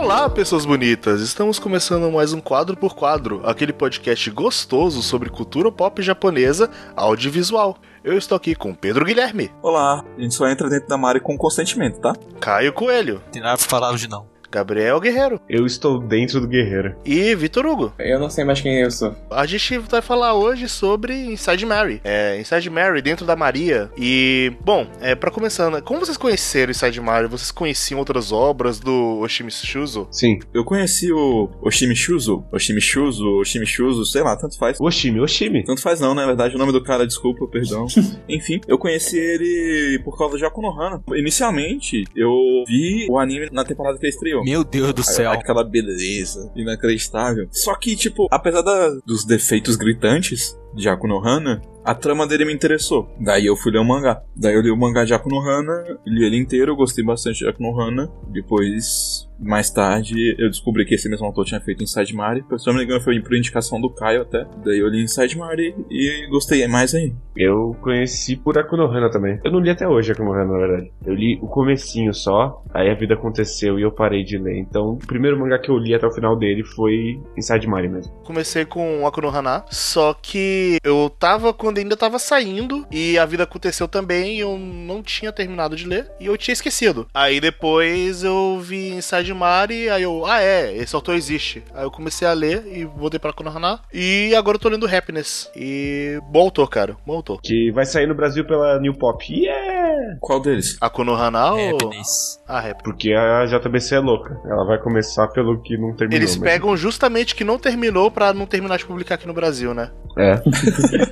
Olá, pessoas bonitas! Estamos começando mais um Quadro por Quadro, aquele podcast gostoso sobre cultura pop japonesa audiovisual. Eu estou aqui com Pedro Guilherme. Olá, a gente só entra dentro da Mari com consentimento, tá? Caio Coelho. Tem nada pra falar hoje não. Gabriel Guerreiro. Eu estou dentro do guerreiro. E Vitor Hugo. Eu não sei mais quem eu sou. A gente vai falar hoje sobre Inside Mary. É, Inside Mary dentro da Maria. E, bom, é, para começando, como vocês conheceram Inside Mary? Vocês conheciam outras obras do Oshimi Shuzo? Sim. Eu conheci o Oshimi Shuzo, Oshimi Shuzo, Oshimi Shuzo, sei lá, tanto faz. Oshimi, Oshimi. Tanto faz não, na verdade, o nome do cara, desculpa, perdão. Enfim, eu conheci ele por causa de Akunohana. Inicialmente, eu vi o anime na temporada que ele estreou. Meu Deus do céu. Aquela beleza inacreditável. Só que, tipo, apesar da- dos defeitos gritantes de Akunohana, a trama dele me interessou. Daí eu fui ler o mangá. Daí eu li o mangá de Akunohana, li ele inteiro, gostei bastante de Akunohana. Depois, mais tarde, eu descobri que esse mesmo autor tinha feito Inside Mari. Se não me engano, foi por indicação do Caio até. Daí eu li Inside Mari e gostei mais aí. Eu conheci por Akunohana também. Eu não li até hoje Akunohana, na verdade. Eu li o comecinho só, aí a vida aconteceu e eu parei de ler. Então, o primeiro mangá que eu li até o final dele foi Inside Mari mesmo. Comecei com Akunohana, só que eu tava quando ainda tava saindo e a vida aconteceu também e eu não tinha terminado de ler e eu tinha esquecido. Aí depois eu vi Inside Mari, aí eu, ah é, esse autor existe. Aí eu comecei a ler e voltei pra Akunohana e agora eu tô lendo Happiness. E bom autor, cara, bom autor. Que vai sair no Brasil pela New Pop. Yeah! Qual deles? Akunohana ou Happiness. a Rap? Porque a JBC é louca. Ela vai começar pelo que não terminou. Eles mesmo. pegam justamente que não terminou pra não terminar de publicar aqui no Brasil, né? É.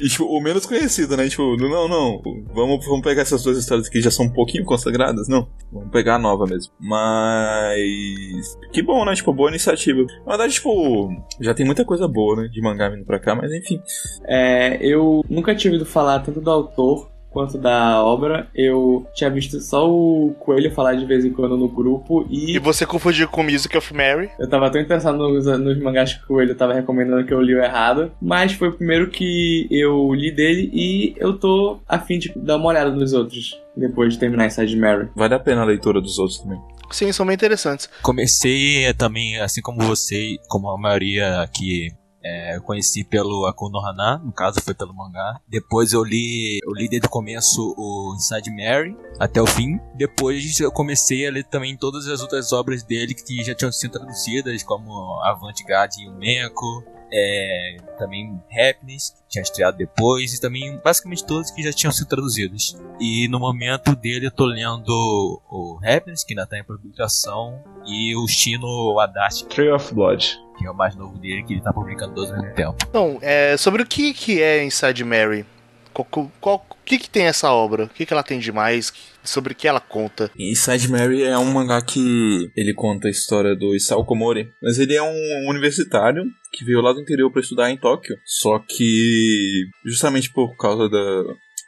E, tipo, o menos conhecido, né? Tipo, não, não, vamos, vamos pegar essas duas histórias que já são um pouquinho consagradas, não. Vamos pegar a nova mesmo. Mas. Que bom, né? Tipo, boa iniciativa. Na verdade, tipo, já tem muita coisa boa, né? De mangá vindo pra cá, mas enfim. É, eu nunca tinha ouvido falar tanto do autor quanto da obra. Eu tinha visto só o Coelho falar de vez em quando no grupo E e você confundiu com Music of Mary. eu tava tão interessado nos, nos mangás que o Coelho tava recomendando que eu li o errado. Mas foi o primeiro que eu li dele e eu tô a fim de dar uma olhada nos outros depois de terminar Inside Mary. Vale a pena a leitura dos outros também. Sim, são bem interessantes. Comecei eh, também, assim como você, como a maioria aqui, é, eu conheci pelo Akunohana, no caso foi pelo mangá. Depois eu li, eu li desde o começo o Inside Mary até o fim. Depois eu comecei a ler também todas as outras obras dele que já tinham sido traduzidas, como Avantgarde e o Menko. É, também Happiness, que tinha estreado depois, e também basicamente todos que já tinham sido traduzidos. E no momento dele eu tô lendo o Happiness, que ainda tá em publicação, e o Shino Adachi, Trail of Blood. que é o mais novo dele, que ele tá publicando dois ao mesmo tempo. Então, é, sobre o que, que é Inside Mary? O que, que tem essa obra? O que, que ela tem de mais? Sobre o que ela conta? Inside Mary é um mangá que ele conta a história do Isao Komori, mas ele é um universitário que veio lá do interior para estudar em Tóquio. Só que justamente por causa da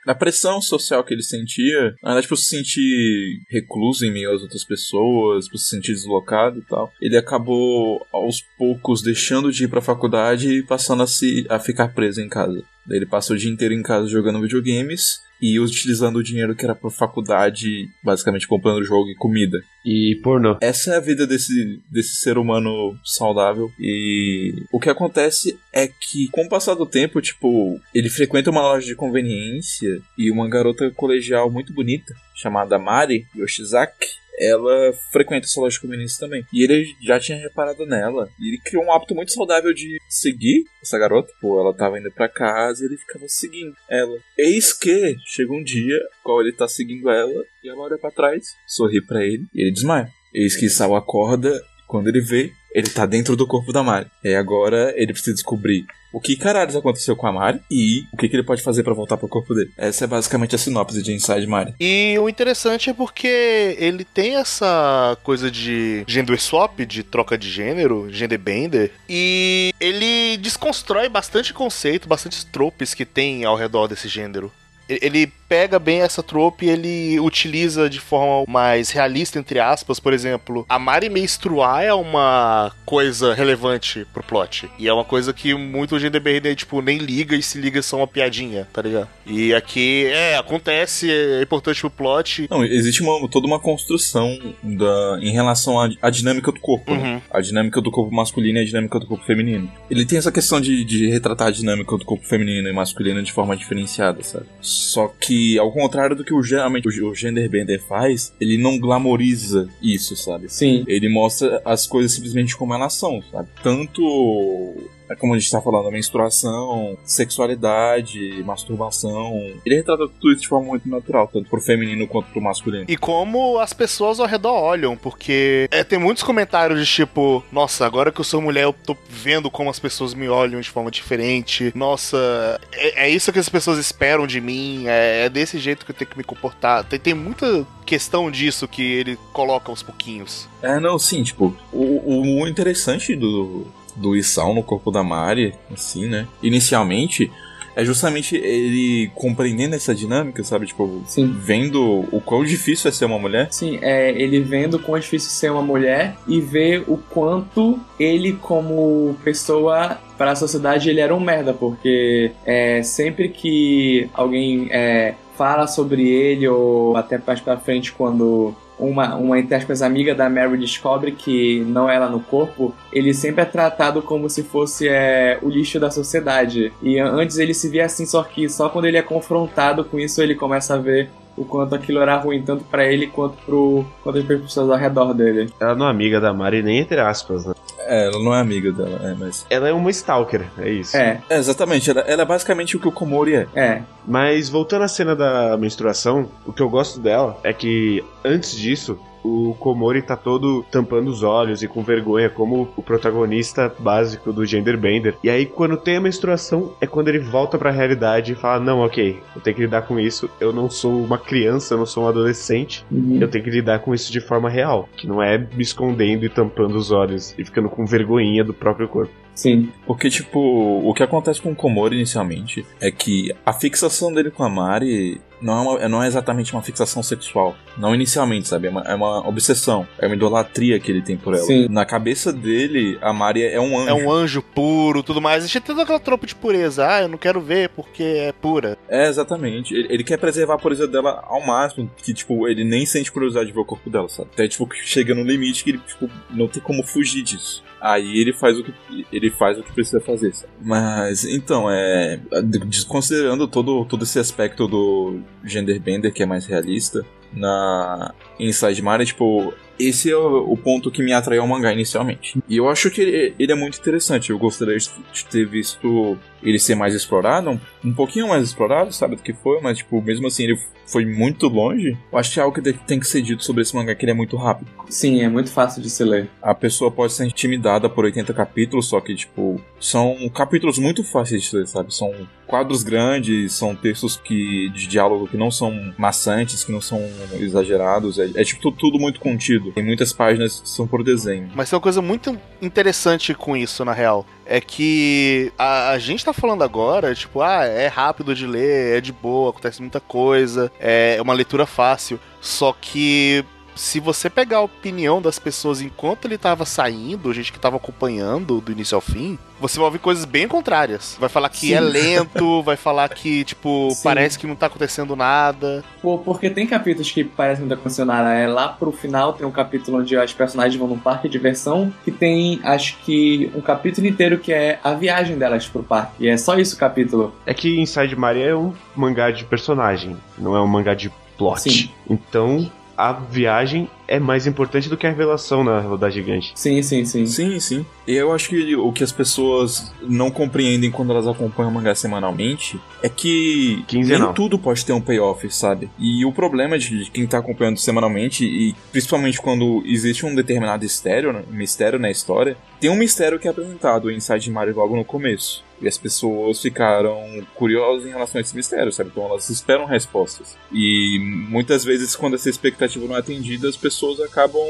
da pressão social que ele sentia, na verdade, por se sentir recluso em meio às outras pessoas, por se sentir deslocado e tal, ele acabou aos poucos deixando de ir pra faculdade e passando a, se, a ficar preso em casa. Daí ele passa o dia inteiro em casa jogando videogames e utilizando o dinheiro que era pra faculdade, basicamente comprando jogo e comida. E pornô. Essa é a vida desse, desse ser humano saudável. E o que acontece é que, com o passar do tempo, tipo, ele frequenta uma loja de conveniência e uma garota colegial muito bonita, chamada Mari Yoshizaki. Ela frequenta essa loja de conveniência também. E ele já tinha reparado nela. E ele criou um hábito muito saudável de seguir essa garota. Pô, ela tava indo pra casa e ele ficava seguindo ela. Eis que chega um dia, qual ele tá seguindo ela, e ela olha pra trás, sorri pra ele e ele desmaia. Eis que Sal acorda, quando ele vê, ele tá dentro do corpo da Mari. E agora ele precisa descobrir o que caralhos aconteceu com a Mari e o que, que ele pode fazer pra voltar pro corpo dele. Essa é basicamente a sinopse de Inside Mari. E o interessante é porque ele tem essa coisa de gender swap, de troca de gênero, gender bender, e ele desconstrói bastante conceito, bastante tropes que tem ao redor desse gênero. Ele pega bem essa trope e ele utiliza de forma mais realista, entre aspas, por exemplo, a Mari menstruar é uma coisa relevante pro plot. E é uma coisa que muito genderbender, tipo, nem liga e se liga só uma piadinha, tá ligado? E aqui, é, acontece, é importante pro plot. Não, existe uma, toda uma construção da, em relação à, à dinâmica do corpo, né? Uhum. A dinâmica do corpo masculino e a dinâmica do corpo feminino. Ele tem essa questão de, de retratar a dinâmica do corpo feminino e masculino de forma diferenciada, sabe? Só que, ao contrário do que o, geralmente o, o genderbender faz, ele não glamoriza isso, sabe? Sim. Ele mostra as coisas simplesmente como elas são, sabe? Tanto como a gente tá falando, menstruação, sexualidade, masturbação. Ele retrata tudo isso de forma muito natural, tanto pro feminino quanto pro masculino. E como as pessoas ao redor olham, porque é, tem muitos comentários de tipo, nossa, agora que eu sou mulher, eu tô vendo como as pessoas me olham de forma diferente. Nossa, é, é isso que as pessoas esperam de mim, é, é desse jeito que eu tenho que me comportar. Tem, tem muita questão disso que ele coloca aos pouquinhos. É, não, sim, tipo, o, o interessante do, do Isao no corpo da Mari, assim, né? Inicialmente, é justamente ele compreendendo essa dinâmica, sabe? Tipo, Sim. vendo o quão difícil é ser uma mulher. Sim, é ele vendo quão é difícil ser uma mulher e ver o quanto ele, como pessoa, para a sociedade, ele era um merda, porque é, sempre que alguém é, fala sobre ele, ou até mais pra frente, quando uma, uma entre aspas, amiga da Mary descobre que não é ela no corpo, ele sempre é tratado como se fosse é, o lixo da sociedade. E antes ele se via assim, só que só quando ele é confrontado com isso ele começa a ver o quanto aquilo era ruim, tanto pra ele quanto pro quanto para pessoas ao redor dele. Ela não é amiga da Mari, nem entre aspas, né? É, ela não é amiga dela, é, mas. Ela é uma stalker, é isso. É, É, exatamente, ela, ela é basicamente o que o Komori é. é. Mas voltando à cena da menstruação, o que eu gosto dela é que antes disso, o Komori tá todo tampando os olhos e com vergonha, como o protagonista básico do Genderbender. E aí, quando tem a menstruação, é quando ele volta pra realidade e fala: Não, ok, eu tenho que lidar com isso. Eu não sou uma criança, eu não sou um adolescente. Uhum. Eu tenho que lidar com isso de forma real. Que não é me escondendo e tampando os olhos e ficando com vergonhinha do próprio corpo. Sim. Porque, tipo, o que acontece com o Komori inicialmente é que a fixação dele com a Mari não é, uma- não é exatamente uma fixação sexual. Não inicialmente, sabe? É uma, é uma obsessão. É uma idolatria que ele tem por ela. Sim. Na cabeça dele, a Mari é um anjo. É um anjo puro, tudo mais. Existe toda aquela tropa de pureza. Ah, eu não quero ver porque é pura. É, exatamente. Ele, ele quer preservar a pureza dela ao máximo, que, tipo, ele nem sente curiosidade de ver o corpo dela, sabe? Até, tipo, que chega no limite que ele, tipo, não tem como fugir disso. Aí ele faz o que ele faz o que precisa fazer, sabe? Mas, então, é... Desconsiderando todo, todo esse aspecto do genderbender, que é mais realista, na Inside Maria, tipo... Esse é o, o ponto que me atraiu ao mangá inicialmente. E eu acho que ele, ele é muito interessante. Eu gostaria de ter visto ele ser mais explorado, um, um pouquinho mais explorado, sabe do que foi, mas tipo, mesmo assim ele foi muito longe. Eu acho que é algo que tem que ser dito sobre esse mangá que ele é muito rápido. Sim, é muito fácil de se ler. A pessoa pode ser intimidada por 80 capítulos, só que tipo, são capítulos muito fáceis de ler, sabe? São quadros grandes, são textos que de diálogo que não são maçantes, que não são exagerados, é, é tipo tudo muito contido. Tem muitas páginas que são por desenho. Mas tem uma coisa muito interessante com isso, na real. É que a, a gente tá falando agora, tipo, ah, é rápido de ler, é de boa, acontece muita coisa, é uma leitura fácil. Só que se você pegar a opinião das pessoas enquanto ele tava saindo, gente que tava acompanhando do início ao fim, você vai ouvir coisas bem contrárias. Vai falar que Sim. é lento, vai falar que, tipo, Sim. parece que não tá acontecendo nada. Pô, porque tem capítulos que parecem não tá acontecendo nada. É lá pro final tem um capítulo onde as personagens vão num parque de diversão, que tem, acho que, um capítulo inteiro que é a viagem delas pro parque. E é só isso o capítulo. É que Inside Maria é um mangá de personagem, não é um mangá de plot. Sim. Então a viagem é mais importante do que a revelação na Rodada Gigante. Sim, sim, sim. Sim, sim. E eu acho que o que as pessoas não compreendem quando elas acompanham o mangá semanalmente é que Quinzenal. nem tudo pode ter um payoff, sabe? E o problema de quem tá acompanhando semanalmente, e principalmente quando existe um determinado mistério, né, mistério na história, tem um mistério que é apresentado em Inside Mario logo no começo. E as pessoas ficaram curiosas em relação a esse mistério, sabe? Então elas esperam respostas. E muitas vezes, quando essa expectativa não é atendida, as pessoas acabam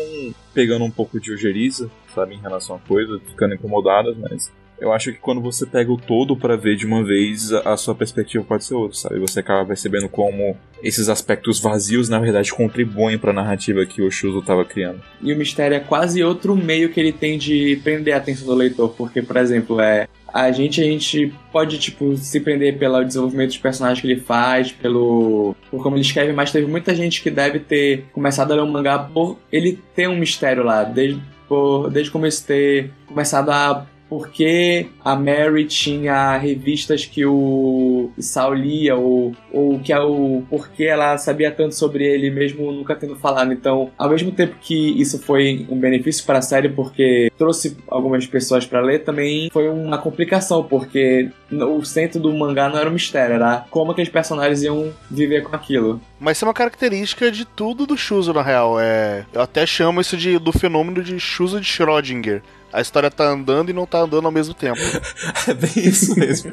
pegando um pouco de ojeriza, sabe? Em relação a coisa, ficando incomodadas, mas eu acho que quando você pega o todo pra ver de uma vez, a, a sua perspectiva pode ser outra, sabe? Você acaba percebendo como esses aspectos vazios, na verdade, contribuem pra narrativa que o Shuzo tava criando. E o mistério é quase outro meio que ele tem de prender a atenção do leitor, porque, por exemplo, é a gente a gente pode tipo se prender pelo desenvolvimento dos personagens que ele faz, pelo por como ele escreve, mas teve muita gente que deve ter começado a ler um mangá por ele ter um mistério lá, desde por, desde o começo ter começado a porque a Mary tinha revistas que o Saul lia, ou, ou que é o porquê ela sabia tanto sobre ele, mesmo nunca tendo falado. Então, ao mesmo tempo que isso foi um benefício para a série, porque trouxe algumas pessoas para ler, também foi uma complicação, porque o centro do mangá não era o mistério, era como que os personagens iam viver com aquilo. Mas isso é uma característica de tudo do Shuzo, na real. É, eu até chamo isso de, do fenômeno de Shuzo de Schrödinger. A história tá andando e não tá andando ao mesmo tempo. é bem isso mesmo.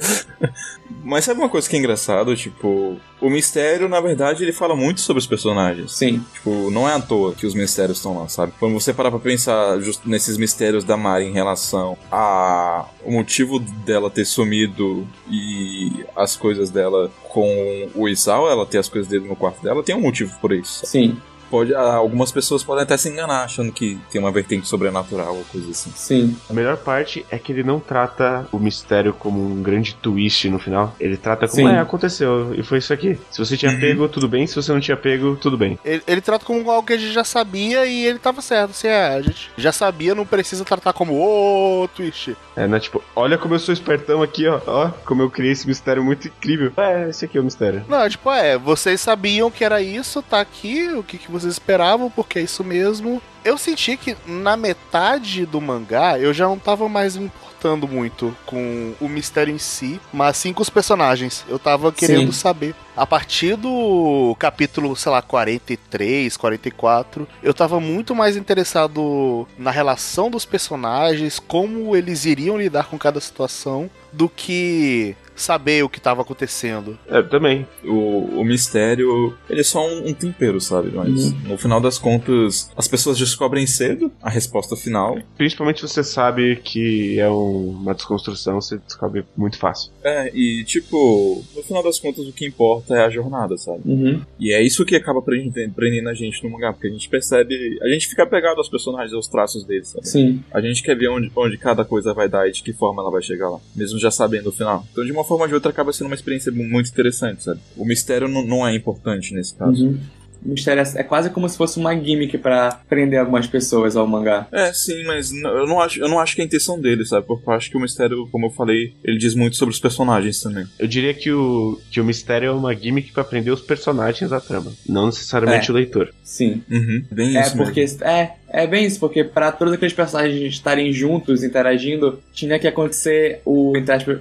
Mas sabe uma coisa que é engraçado? Tipo, o mistério, na verdade, ele fala muito sobre os personagens. Sim. Tipo, não é à toa que os mistérios estão lá, sabe? Quando você parar pra pensar just nesses mistérios da Mari em relação a o motivo dela ter sumido e as coisas dela com o Isao, ela ter as coisas dele no quarto dela, tem um motivo por isso. Sabe? Sim pode, ah, algumas pessoas podem até se enganar achando que tem uma vertente sobrenatural ou coisa assim. Sim. A melhor parte é que ele não trata o mistério como um grande twist no final. Ele trata como, Sim. é, aconteceu, e foi isso aqui. Se você tinha uhum. pego, tudo bem. Se você não tinha pego, tudo bem. Ele, ele, trata como algo que a gente já sabia e ele tava certo. Assim, é, a gente já sabia, não precisa tratar como, ô, oh, twist. É, né, tipo, olha como eu sou espertão aqui, ó. Ó, como eu criei esse mistério muito incrível. É, esse aqui é o mistério. Não, tipo, é, vocês sabiam que era isso, tá aqui, o que, que vocês esperavam, porque é isso mesmo. Eu senti que na metade do mangá eu já não tava mais me importando muito com o mistério em si, mas sim com os personagens. Eu tava querendo sim. saber. A partir do capítulo, sei lá, 43, 44, eu tava muito mais interessado na relação dos personagens, como eles iriam lidar com cada situação, do que saber o que estava acontecendo. É, também. O, o mistério, ele é só um, um tempero, sabe? Mas uhum. no final das contas, as pessoas descobrem cedo a resposta final. Principalmente você sabe que é um, uma desconstrução, você descobre muito fácil. É, e tipo, no final das contas, o que importa é a jornada, sabe? Uhum. E é isso que acaba prendendo a gente no mangá, porque a gente percebe, a gente fica pegado aos personagens, aos traços deles, sabe? Sim. A gente quer ver onde, onde cada coisa vai dar e de que forma ela vai chegar lá, mesmo já sabendo o final. Então, de uma forma ou de outra, acaba sendo uma experiência muito interessante, sabe? O mistério não, não é importante nesse caso. Uhum. O mistério é, é quase como se fosse uma gimmick para prender algumas pessoas ao mangá. É, sim, mas eu não acho, eu não acho que é a intenção dele, sabe? Porque eu acho que o mistério, como eu falei, ele diz muito sobre os personagens também. Eu diria que o, que o mistério é uma gimmick para prender os personagens à trama, não necessariamente é. o leitor. Sim. Uhum, bem é isso porque mesmo. é é bem isso, porque para todos aqueles personagens estarem juntos, interagindo, tinha que acontecer o,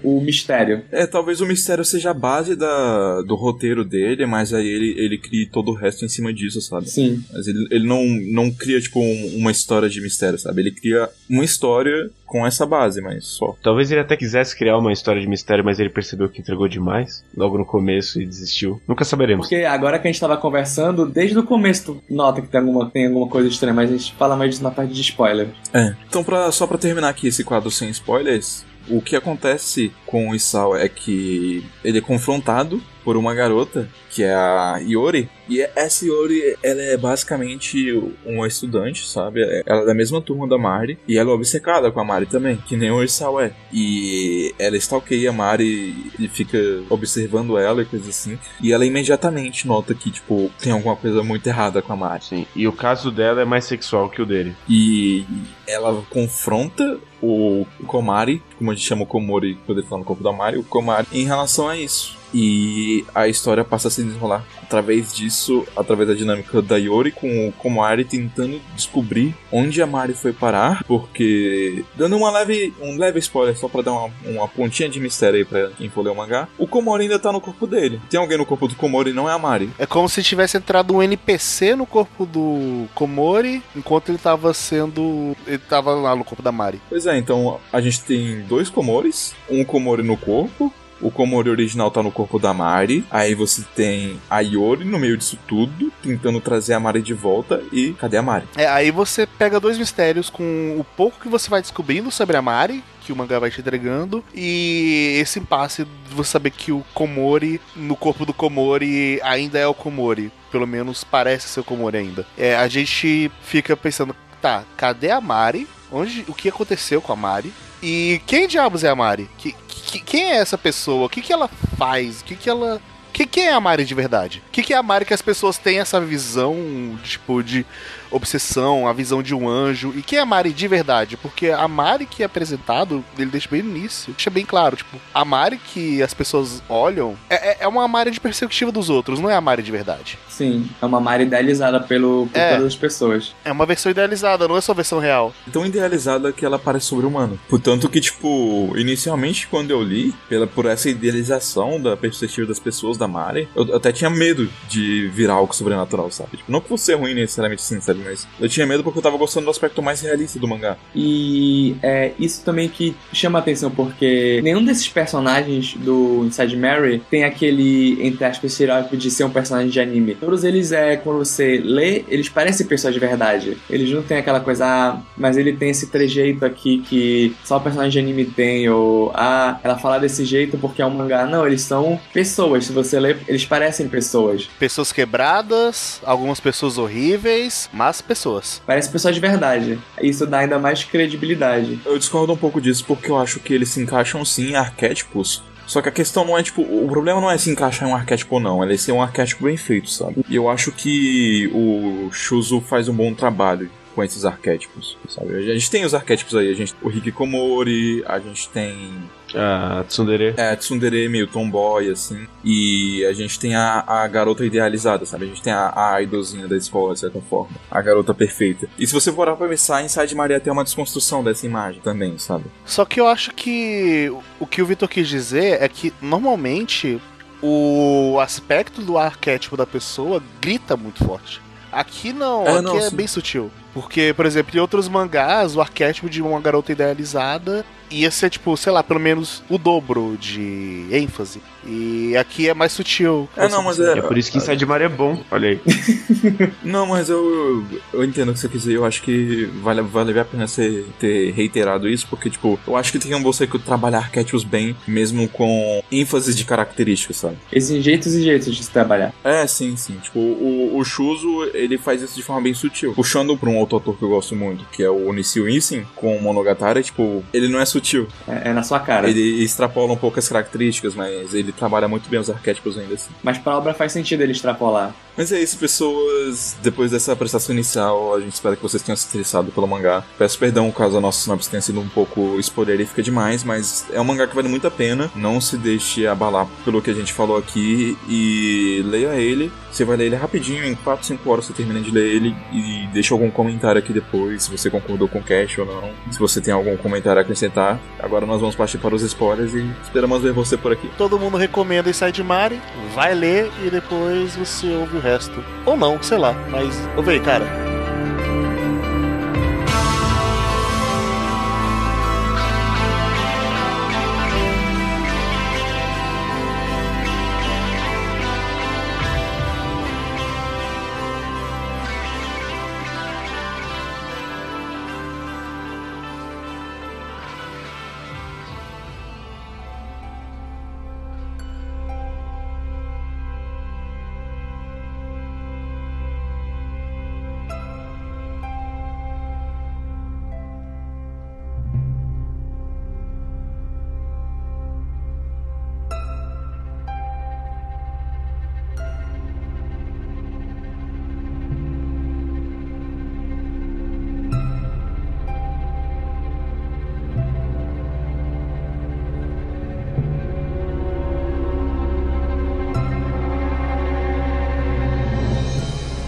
o mistério. É, talvez o mistério seja a base da, do roteiro dele, mas aí ele, ele cria todo o resto em cima disso, sabe? Sim. Mas ele, ele não, não cria, tipo, um, uma história de mistério, sabe? Ele cria uma história com essa base, mas só. Talvez ele até quisesse criar uma história de mistério, mas ele percebeu que entregou demais logo no começo e desistiu. Nunca saberemos. Porque agora que a gente tava conversando, desde o começo tu nota que tem alguma, tem alguma coisa estranha, mas a gente fala mais disso na parte de spoiler. É. Então, pra, só pra terminar aqui esse quadro sem spoilers, o que acontece com o Isao é que ele é confrontado por uma garota, que é a Iori. E essa Iori, ela é basicamente uma estudante, sabe? Ela é da mesma turma da Mari. E ela é obcecada com a Mari também, que nem o Isao é. E ela stalkeia a Mari e fica observando ela e coisas assim. E ela imediatamente nota que, tipo, tem alguma coisa muito errada com a Mari. Sim, e o caso dela é mais sexual que o dele. E ela confronta o Komari, como a gente chama o Komori quando ele no corpo da Mari, o Komari, em relação a isso. E a história passa a se desenrolar através disso, através da dinâmica da Yori com, com Mari tentando descobrir onde a Mari foi parar, porque dando uma leve, um leve spoiler só para dar uma, uma pontinha de mistério aí pra quem for ler o mangá, o Komori ainda tá no corpo dele. Tem alguém no corpo do Komori não é a Mari. É como se tivesse entrado um NPC no corpo do Komori enquanto ele tava sendo. ele tava lá no corpo da Mari. Pois é, então a gente tem dois Komoris, um Komori no corpo o Komori original tá no corpo da Mari. Aí você tem a Yori no meio disso tudo, tentando trazer a Mari de volta. E cadê a Mari? É, aí você pega dois mistérios com o pouco que você vai descobrindo sobre a Mari, que o mangá vai te entregando. E esse impasse de você saber que o Komori, no corpo do Komori, ainda é o Komori. Pelo menos parece ser o Komori ainda. É, a gente fica pensando, tá, cadê a Mari? Onde, o que aconteceu com a Mari? E quem diabos é a Mari? Que, que- quem é essa pessoa? O que, que ela faz? O que, que ela. Que, quem é a Mari de verdade? O que, que é a Mari que as pessoas têm essa visão, tipo, de obsessão, a visão de um anjo? E quem é a Mari de verdade? Porque a Mari que é apresentado, ele deixa bem no início, deixa bem claro, tipo, a Mari que as pessoas olham é, é- é uma Mari de perspectiva dos outros, não é a Mari de verdade. Sim, é uma Mari idealizada pelo, por É. todas as pessoas. É uma versão idealizada, não é só a versão real. tão idealizada que ela parece sobre-humana. Portanto que, tipo, inicialmente quando eu li, pela, por essa idealização da perspectiva das pessoas da Mari, eu, eu até tinha medo de virar algo sobrenatural, sabe? Tipo, não por ser ruim necessariamente sim, sabe? Mas eu tinha medo porque eu tava gostando do aspecto mais realista do mangá. E é isso também que chama atenção, porque nenhum desses personagens do Inside Mary tem aquele, entre aspas, estereótipo de ser um personagem de anime. Todos eles, é, quando você lê, eles parecem pessoas de verdade. Eles não têm aquela coisa, ah, mas ele tem esse trejeito aqui que só o personagem de anime tem, ou ah, ela fala desse jeito porque é um mangá. Não, eles são pessoas. Se você lê, eles parecem pessoas. Pessoas quebradas, algumas pessoas horríveis, mas pessoas. Parecem pessoas de verdade. Isso dá ainda mais credibilidade. Eu discordo um pouco disso porque eu acho que eles se encaixam sim em arquétipos. Só que a questão não é, tipo, o problema não é se encaixar em um arquétipo ou não, ele é ser um arquétipo bem feito, sabe? E eu acho que o Shuzo faz um bom trabalho com esses arquétipos, sabe? A gente tem os arquétipos aí, a gente o Hikikomori, a gente tem A Tsundere. é, Tsundere meio tomboy, assim, e a gente tem a, a garota idealizada, sabe? A gente tem a, a idolzinha da escola, de certa forma, a garota perfeita. E se você for pra pensar, Inside Maria tem uma desconstrução dessa imagem também, sabe? Só que eu acho que o que o Vitor quis dizer é que normalmente o aspecto do arquétipo da pessoa grita muito forte. Aqui não, É, aqui não, é sim. bem sutil. Porque, por exemplo, em outros mangás, o arquétipo de uma garota idealizada ia ser, tipo, sei lá, pelo menos o dobro de ênfase. E aqui é mais sutil. É, não, mas é- É por isso que Inside Mario é bom. Olha aí. Não, mas eu, eu entendo o que você quis dizer. Eu acho que vale, vale a pena você ter reiterado isso, porque, tipo, eu acho que tem um você que trabalhar arquétipos bem, mesmo com ênfase de características, sabe? Existem jeitos e jeitos de se trabalhar. É, sim, sim. Tipo, o, o Shuzo, ele faz isso de forma bem sutil. Puxando pra um outro autor que eu gosto muito, que é o Onisil Isen, com o Monogatari, tipo, ele não é sutil. É, é na sua cara. Ele extrapola um pouco as características, mas ele trabalha muito bem os arquétipos ainda assim. Mas pra obra faz sentido ele extrapolar. Mas é isso, pessoas. Depois dessa apresentação inicial, a gente espera que vocês tenham se interessado pelo mangá. Peço perdão caso a nossa sinopse tenha sido um pouco spoilerífica demais, mas é um mangá que vale muito a pena. Não se deixe abalar pelo que a gente falou aqui e leia ele. Você vai ler ele rapidinho, em 4, 5 horas você termina de ler ele e deixa algum comentário aqui depois, se você concordou com o cast ou não, se você tem algum comentário a acrescentar. Agora nós vamos partir para os spoilers e esperamos ver você por aqui. Todo mundo recomenda Inside Mari, vai ler e depois você ouve o resto. Ou não, sei lá, mas ouve aí, cara.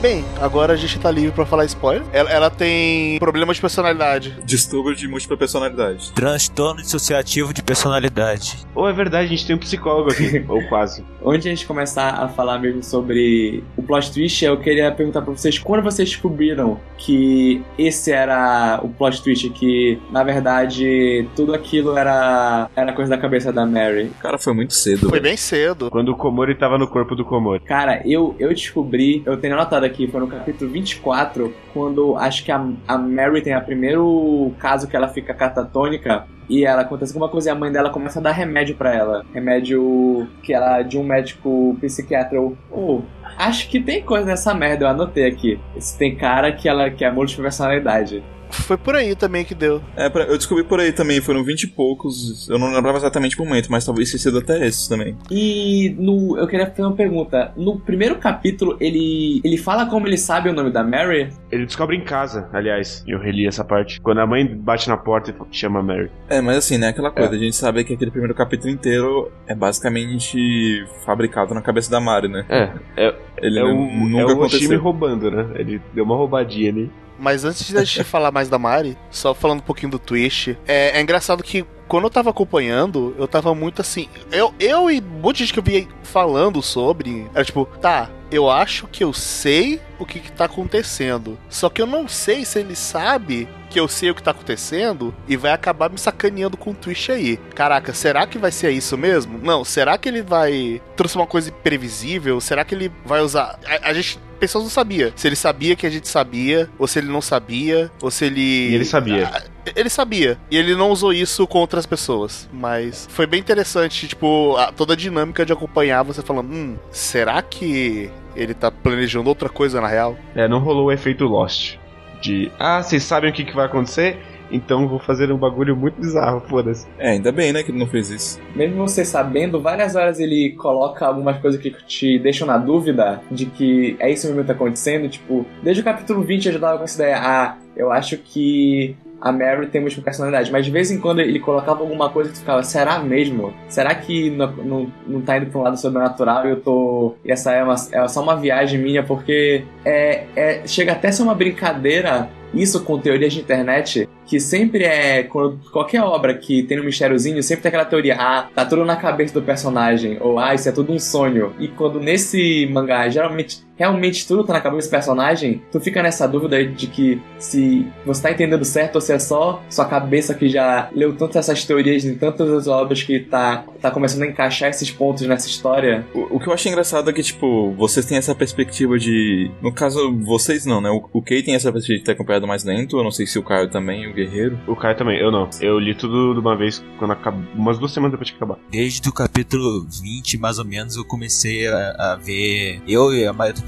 Bem, agora a gente tá livre pra falar spoiler. Ela, ela tem problemas de personalidade. Distúrbio de múltipla personalidade. Transtorno dissociativo de personalidade. Ou é verdade, a gente tem um psicólogo aqui. ou quase. Antes de a gente começar a falar mesmo sobre o plot twist, eu queria perguntar pra vocês quando vocês descobriram que esse era o plot twist, que na verdade tudo aquilo era, era coisa da cabeça da Mary. Cara, foi muito cedo. Foi bem cedo. Quando o Komori tava no corpo do Komori. Cara, eu, eu descobri, eu tenho anotado aqui foi no capítulo 24, quando acho que a, a Mary tem o primeiro caso que ela fica catatônica e ela acontece alguma coisa e a mãe dela começa a dar remédio para ela. Remédio que ela de um médico psiquiatra ou oh, acho que tem coisa nessa merda, eu anotei aqui. Tem cara que ela que é multipersonalidade. Foi por aí também que deu. É, pra- eu descobri por aí também, foram 20 e poucos. Eu não lembrava exatamente o momento, mas talvez tenha sido até esses também. E no, eu queria fazer uma pergunta. No primeiro capítulo, ele, ele fala como ele sabe o nome da Mary? Ele descobre em casa, aliás. Eu reli essa parte. Quando a mãe bate na porta e chama Mary. É, mas assim, né? Aquela coisa, a gente sabe que aquele primeiro capítulo inteiro é basicamente fabricado na cabeça da Mari, né? É, é, Ele é o, nunca é o aconteceu. time roubando, né? Ele deu uma roubadinha ali. Mas antes de a gente falar mais da Mari, só falando um pouquinho do Twitch, é, é engraçado que quando eu tava acompanhando, eu tava muito assim. Eu, eu e um monte de gente que eu vi falando sobre, era tipo, tá, eu acho que eu sei o que, que tá acontecendo. Só que eu não sei se ele sabe que eu sei o que tá acontecendo e vai acabar me sacaneando com o Twitch aí. Caraca, será que vai ser isso mesmo? Não, será que ele vai transformar uma coisa imprevisível? Será que ele vai usar. A, a gente. Pessoas não sabia. Se ele sabia que a gente sabia, ou se ele não sabia, ou se ele. E ele sabia. Ah, ele sabia. E ele não usou isso com outras pessoas. Mas foi bem interessante, tipo, a- toda a dinâmica de acompanhar você falando: hum, será que ele tá planejando outra coisa na real? É, não rolou o efeito Lost. De, ah, vocês sabem o que, que vai acontecer? Então eu vou fazer um bagulho muito bizarro, foda-se. É, ainda bem, né, que ele não fez isso. Mesmo você sabendo, várias horas ele coloca algumas coisas que te deixam na dúvida de que é isso mesmo que tá acontecendo. Tipo, desde o capítulo 20 eu já tava com essa ideia, ah, eu acho que a Mary tem múltipla personalidade. Mas de vez em quando ele colocava alguma coisa que tu ficava, será mesmo? Será que não, não, não tá indo pra um lado sobrenatural e eu tô. E essa é, uma, é só uma viagem minha? Porque é, é, chega até a ser uma brincadeira. Isso com teorias de internet, que sempre é. Qualquer obra que tem um mistériozinho, sempre tem aquela teoria, ah, tá tudo na cabeça do personagem, ou ah, isso é tudo um sonho. E quando nesse mangá, geralmente, realmente tudo tá na cabeça do personagem, tu fica nessa dúvida de que se você tá entendendo certo ou se é só sua cabeça que já leu tantas essas teorias em tantas obras que tá, tá começando a encaixar esses pontos nessa história. O, o que eu acho engraçado é que, tipo, vocês têm essa perspectiva de. No caso, vocês não, né? O, o Kei tem essa perspectiva de ter acompanhado mais lento. Eu não sei se o Caio também, o Guerreiro. O Caio também, eu não. Eu li tudo de uma vez, quando acabou. Umas duas semanas depois de acabar. Desde o capítulo 20, mais ou menos, eu comecei a, a ver. Eu e a maioria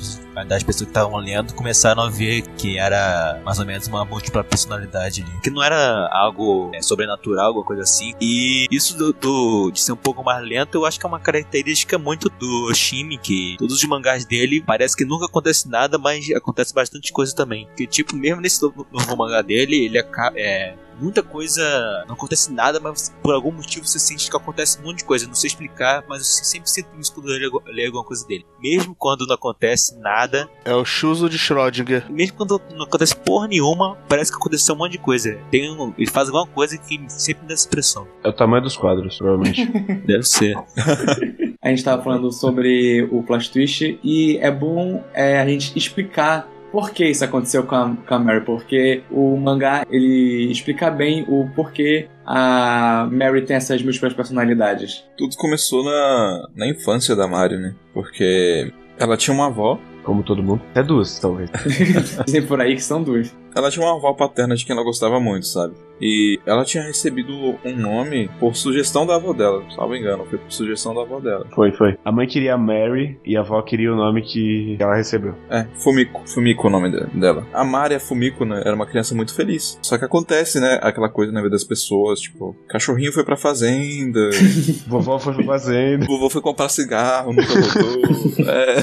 das pessoas que estavam lendo começaram a ver que era mais ou menos uma múltipla personalidade ali. Que não era algo é, sobrenatural, alguma coisa assim. E isso do, do- de ser um pouco mais lento, eu acho que é uma característica muito do Shimi, que todos os mangás dele parece que nunca acontece nada, mas acontece bastante coisa também. Que tipo, mesmo nesse novo, novo mangá dele, ele acaba. É, muita coisa. Não acontece nada, mas por algum motivo você sente que acontece um monte de coisa. Não sei explicar, mas eu sempre sinto isso quando eu leio- leio alguma coisa dele. Mesmo quando não acontece nada, É o Chuzo de Schrödinger. mesmo quando não acontece porra nenhuma, parece que aconteceu um monte de coisa. Tem um, ele faz alguma coisa que sempre dá essa impressão. É o tamanho dos quadros, provavelmente. Deve ser. A gente tava falando sobre o plot twist e é bom é, a gente explicar por que isso aconteceu com a, com a Mary, porque o mangá ele explica bem o porquê a Mary tem essas múltiplas personalidades. Tudo começou na, na infância da Mari, né? Porque ela tinha uma avó. Como todo mundo. Até duas, talvez. Dizem por aí que são duas. Ela tinha uma avó paterna de quem ela gostava muito, sabe? E ela tinha recebido um nome por sugestão da avó dela. Salvo engano, foi por sugestão da avó dela. Foi, foi. A mãe queria Mary e a avó queria o nome que ela recebeu. É, Fumiko. Fumiko o nome de- dela. A Mari, a Fumiko, né, era uma criança muito feliz. Só que acontece, né, aquela coisa na vida das pessoas, tipo, cachorrinho foi pra fazenda, Vovó foi fazendo. vovô foi comprar cigarro, nunca voltou. é,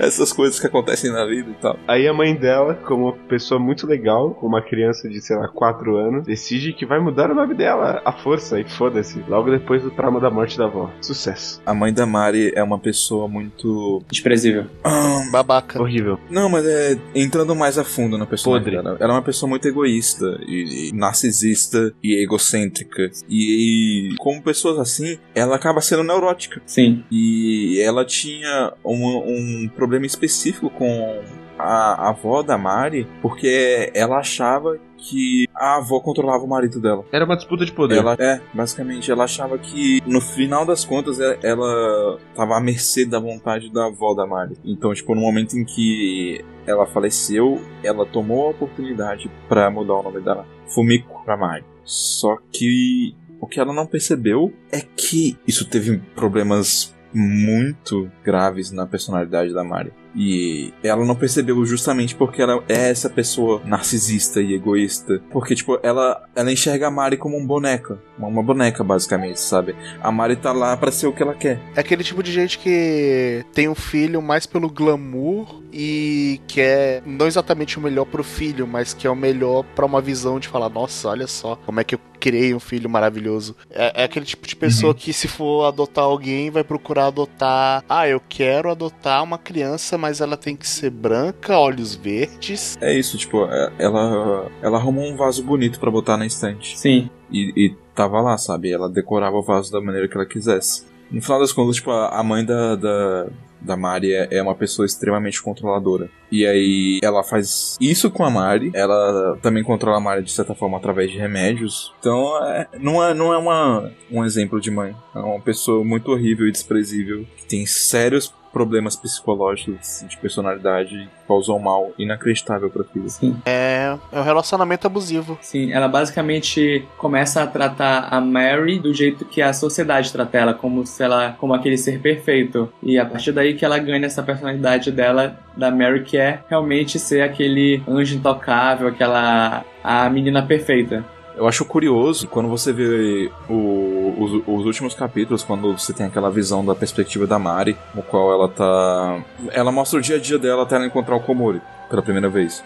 essas coisas que acontecem na vida e tal. Aí a mãe dela, como pessoa muito legal, com uma criança de, sei lá, 4 anos, decide que vai mudar o nome dela, à força, e foda-se. Logo depois do trauma da morte da avó. Sucesso. A mãe da Mari é uma pessoa muito. Desprezível. Ah, Babaca. Horrível. Não, mas é entrando mais a fundo na personalidade Podre. dela. Ela é uma pessoa muito egoísta e, e narcisista e egocêntrica. E, e como pessoas assim, ela acaba sendo neurótica. Sim. E ela tinha um, um problema específico com a, a avó da Mari, porque ela achava que a avó controlava o marido dela. Era uma disputa de poder. Ela, é, basicamente, ela achava que no final das contas é- ela tava à mercê da vontade da avó da Mari. Então, tipo, no momento em que ela faleceu, ela tomou a oportunidade pra mudar o nome da Fumiko pra Mari. Só que o que ela não percebeu é que isso teve problemas muito graves na personalidade da Mari. E ela não percebeu justamente porque ela é essa pessoa narcisista e egoísta. Porque, tipo, ela, ela enxerga a Mari como uma boneca. Uma, boneca, basicamente, sabe? A Mari tá lá pra ser o que ela quer. É aquele tipo de gente que tem um filho mais pelo glamour e quer não exatamente o melhor pro filho, mas que é o melhor pra uma visão de falar: nossa, olha só como é que eu criei um filho maravilhoso. É, é aquele tipo de pessoa que, se for adotar alguém, vai procurar adotar. Ah, eu quero adotar uma criança, mas ela tem que ser branca, olhos verdes. É isso, tipo, é- ela, ela arrumou um vaso bonito pra botar na estante. Sim. E, e tava lá, sabe? Ela decorava o vaso da maneira que ela quisesse. No final das contas, tipo, a a mãe da, da, da Mari é, é uma pessoa extremamente controladora. E aí ela faz isso com a Mari. Ela também controla a Mari de certa forma através de remédios. Então é- não é, não é uma, um exemplo de mãe. É uma pessoa muito horrível e desprezível. Que tem sérios problemas psicológicos de personalidade causou um mal inacreditável pra filha. Sim. É, é um relacionamento abusivo. Sim, ela basicamente começa a tratar a Mary do jeito que a sociedade trata ela, como se ela, como aquele ser perfeito. E a partir daí que ela ganha essa personalidade dela, da Mary, que é realmente ser aquele anjo intocável, aquela a menina perfeita. Eu acho curioso quando você vê o- os, os últimos capítulos, quando você tem aquela visão da perspectiva da Mari, no qual ela tá. Ela mostra o dia a dia dela até ela encontrar o Komori pela primeira vez.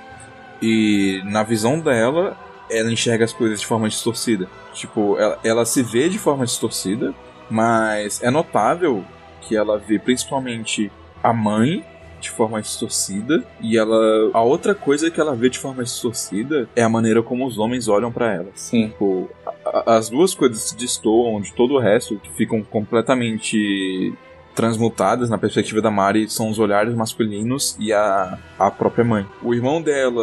E na visão dela, ela enxerga as coisas de forma distorcida. Tipo, ela, ela se vê de forma distorcida, mas é notável que ela vê principalmente a mãe de forma distorcida e ela a outra coisa que ela vê de forma distorcida é a maneira como os homens olham pra ela. Sim. Tipo, a- a- as duas coisas se destoam de todo o resto, ficam completamente transmutadas na perspectiva da Mari são os olhares masculinos e a, a própria mãe. O irmão dela,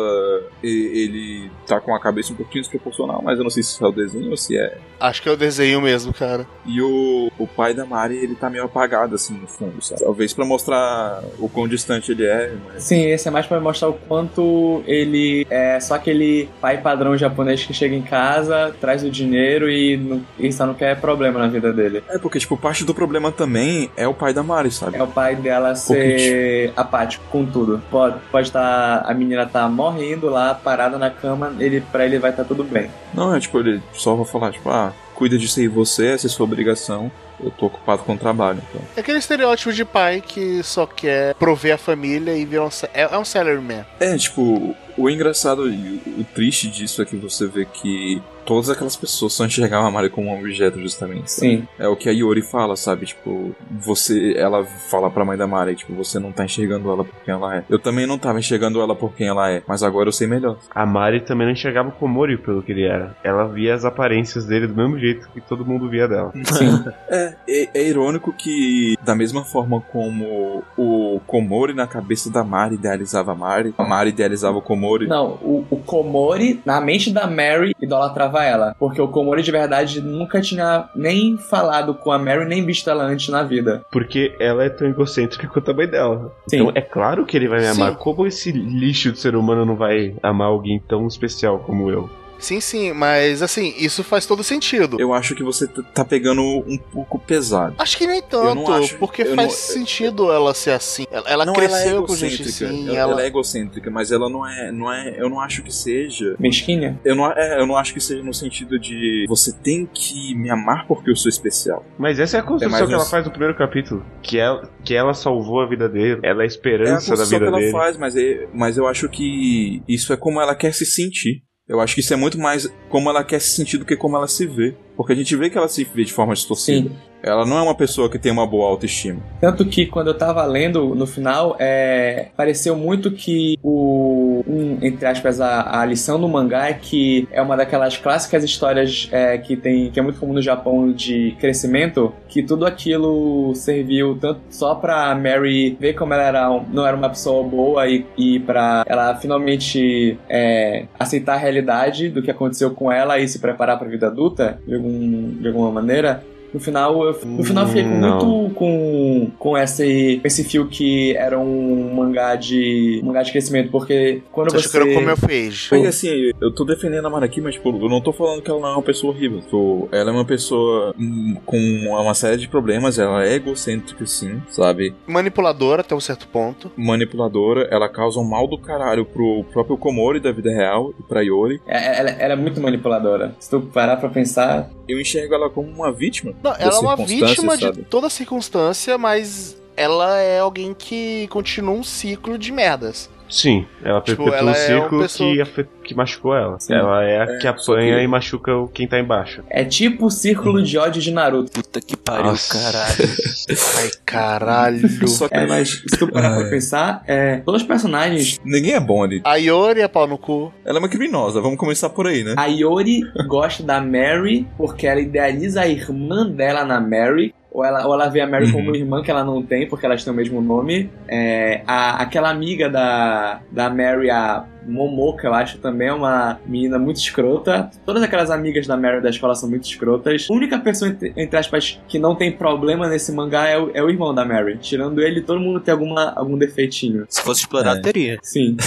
e- ele tá com a cabeça um pouquinho desproporcional, mas eu não sei se isso é o desenho ou se é. Acho que é o desenho mesmo, cara. E o, o pai da Mari, ele tá meio apagado assim no fundo, sabe? Talvez pra mostrar o quão distante ele é, mas Sim, esse é mais pra mostrar o quanto ele é só aquele pai padrão japonês que chega em casa, traz o dinheiro e, não, e só não quer problema na vida dele. É, porque, tipo, parte do problema também é o pai da Mari, sabe? É o pai dela ser apático com tudo. Pode pode estar a menina tá morrendo lá, parada na cama, ele para ele vai estar tudo bem. Não, é tipo, ele só vai falar, tipo, ah, cuida de ser você, essa é sua obrigação. Eu tô ocupado com o trabalho, então. É aquele estereótipo de pai que só quer prover a família e virar um. É, é um salaryman. É, tipo, o engraçado e o, o triste disso é que você vê que todas aquelas pessoas só enxergavam a Mari como um objeto, justamente. sabe? Sim. É o que a Yori fala, sabe? Tipo, você. Ela fala pra mãe da Mari, tipo, você não tá enxergando ela por quem ela é. Eu também não tava enxergando ela por quem ela é, mas agora eu sei melhor. A Mari também não enxergava o Komori pelo que ele era. Ela via as aparências dele do mesmo jeito que todo mundo via dela. Sim. É, é, é irônico que, da mesma forma como o Komori na cabeça da Mari idealizava a Mari, a Mari idealizava o Komori. Não, o, o Komori, na mente da Mary, idolatrava ela. Porque o Komori de verdade nunca tinha nem falado com a Mary, nem visto ela antes na vida. Porque ela é tão egocêntrica quanto a mãe dela. Sim. Então é claro que ele vai me Sim. amar. Como esse lixo de ser humano não vai amar alguém tão especial como eu? Sim, sim, mas assim, isso faz todo sentido. Eu acho que você tá pegando um pouco pesado. Acho que nem Eu não tanto, acho- porque eu faz não- sentido ela ser assim. Ela, ela não, cresceu ela é com gente egocêntrica. assim, ela, ela... ela é egocêntrica, mas ela não é, não é. Eu não acho que seja. Mesquinha? Eu não, é, eu não acho que seja no sentido de você tem que me amar porque eu sou especial. Mas essa é a É construção mais que ela uns- faz no primeiro capítulo. Que ela, que ela salvou a vida dele. Ela é a É a esperança da vida que ela dele. faz, mas, é, mas eu acho que isso é como ela quer se sentir. Eu acho que isso é muito mais como ela quer se sentir do que como ela se vê. Porque a gente vê que ela se vê de forma distorcida. Sim. Ela não é uma pessoa que tem uma boa autoestima. Tanto que quando eu tava lendo no final, é, pareceu muito que o um, entre aspas, a, a lição do mangá é que é uma daquelas clássicas histórias é, que tem que é muito comum no Japão de crescimento, que tudo aquilo serviu tanto só pra Mary ver como ela era, não era uma pessoa boa e, e para ela finalmente é, aceitar a realidade do que aconteceu com ela e se preparar pra vida adulta de, algum, de alguma maneira. No final, eu, no final eu fiquei com Não. muito com, com esse, esse fio que era um mangá de mangá de crescimento, porque quando Você você... achou que era como eu fez? Mas assim, eu tô defendendo a Mara aqui, mas tipo, eu não tô falando que ela não é uma pessoa horrível. Tipo, ela é uma pessoa hum, com uma série de problemas, ela é egocêntrica sim, sabe? Manipuladora até um certo ponto. Manipuladora, ela causa um mal do caralho pro próprio Komori da vida real e pra Yori. É- Ela, ela é muito manipuladora. Se tu parar pra pensar, Eu enxergo ela como uma vítima. Não, ela é uma vítima de sabe? toda circunstância, mas ela é alguém que continua um ciclo de merdas. Sim, ela Tipo, perpetua ela um é ciclo pessoa- que, que machucou ela. Sim. Ela é a É, que apanha que- e machuca o- quem tá embaixo. é tipo o círculo de ódio de Naruto. Puta que pariu, Nossa. caralho. Ai, caralho. Só que É, mas se tu parar pra é. pensar, é, todos os personagens. ninguém é bom ali. A Yori é pau no cu. Ela é uma criminosa, vamos começar por aí, né? A Yori gosta da Mary porque ela idealiza a irmã dela na Mary. Ou ela, ou ela vê a Mary Uhum. como irmã que ela não tem, porque elas têm o mesmo nome. É, a, aquela amiga da, da Mary, a Momoka, eu acho, também é uma menina muito escrota. Todas aquelas amigas da Mary da escola são muito escrotas. A única pessoa, entre, entre aspas, que não tem problema nesse mangá é o, é o irmão da Mary. Tirando ele, todo mundo tem alguma, algum defeitinho. Se fosse explorar, É. teria. Sim.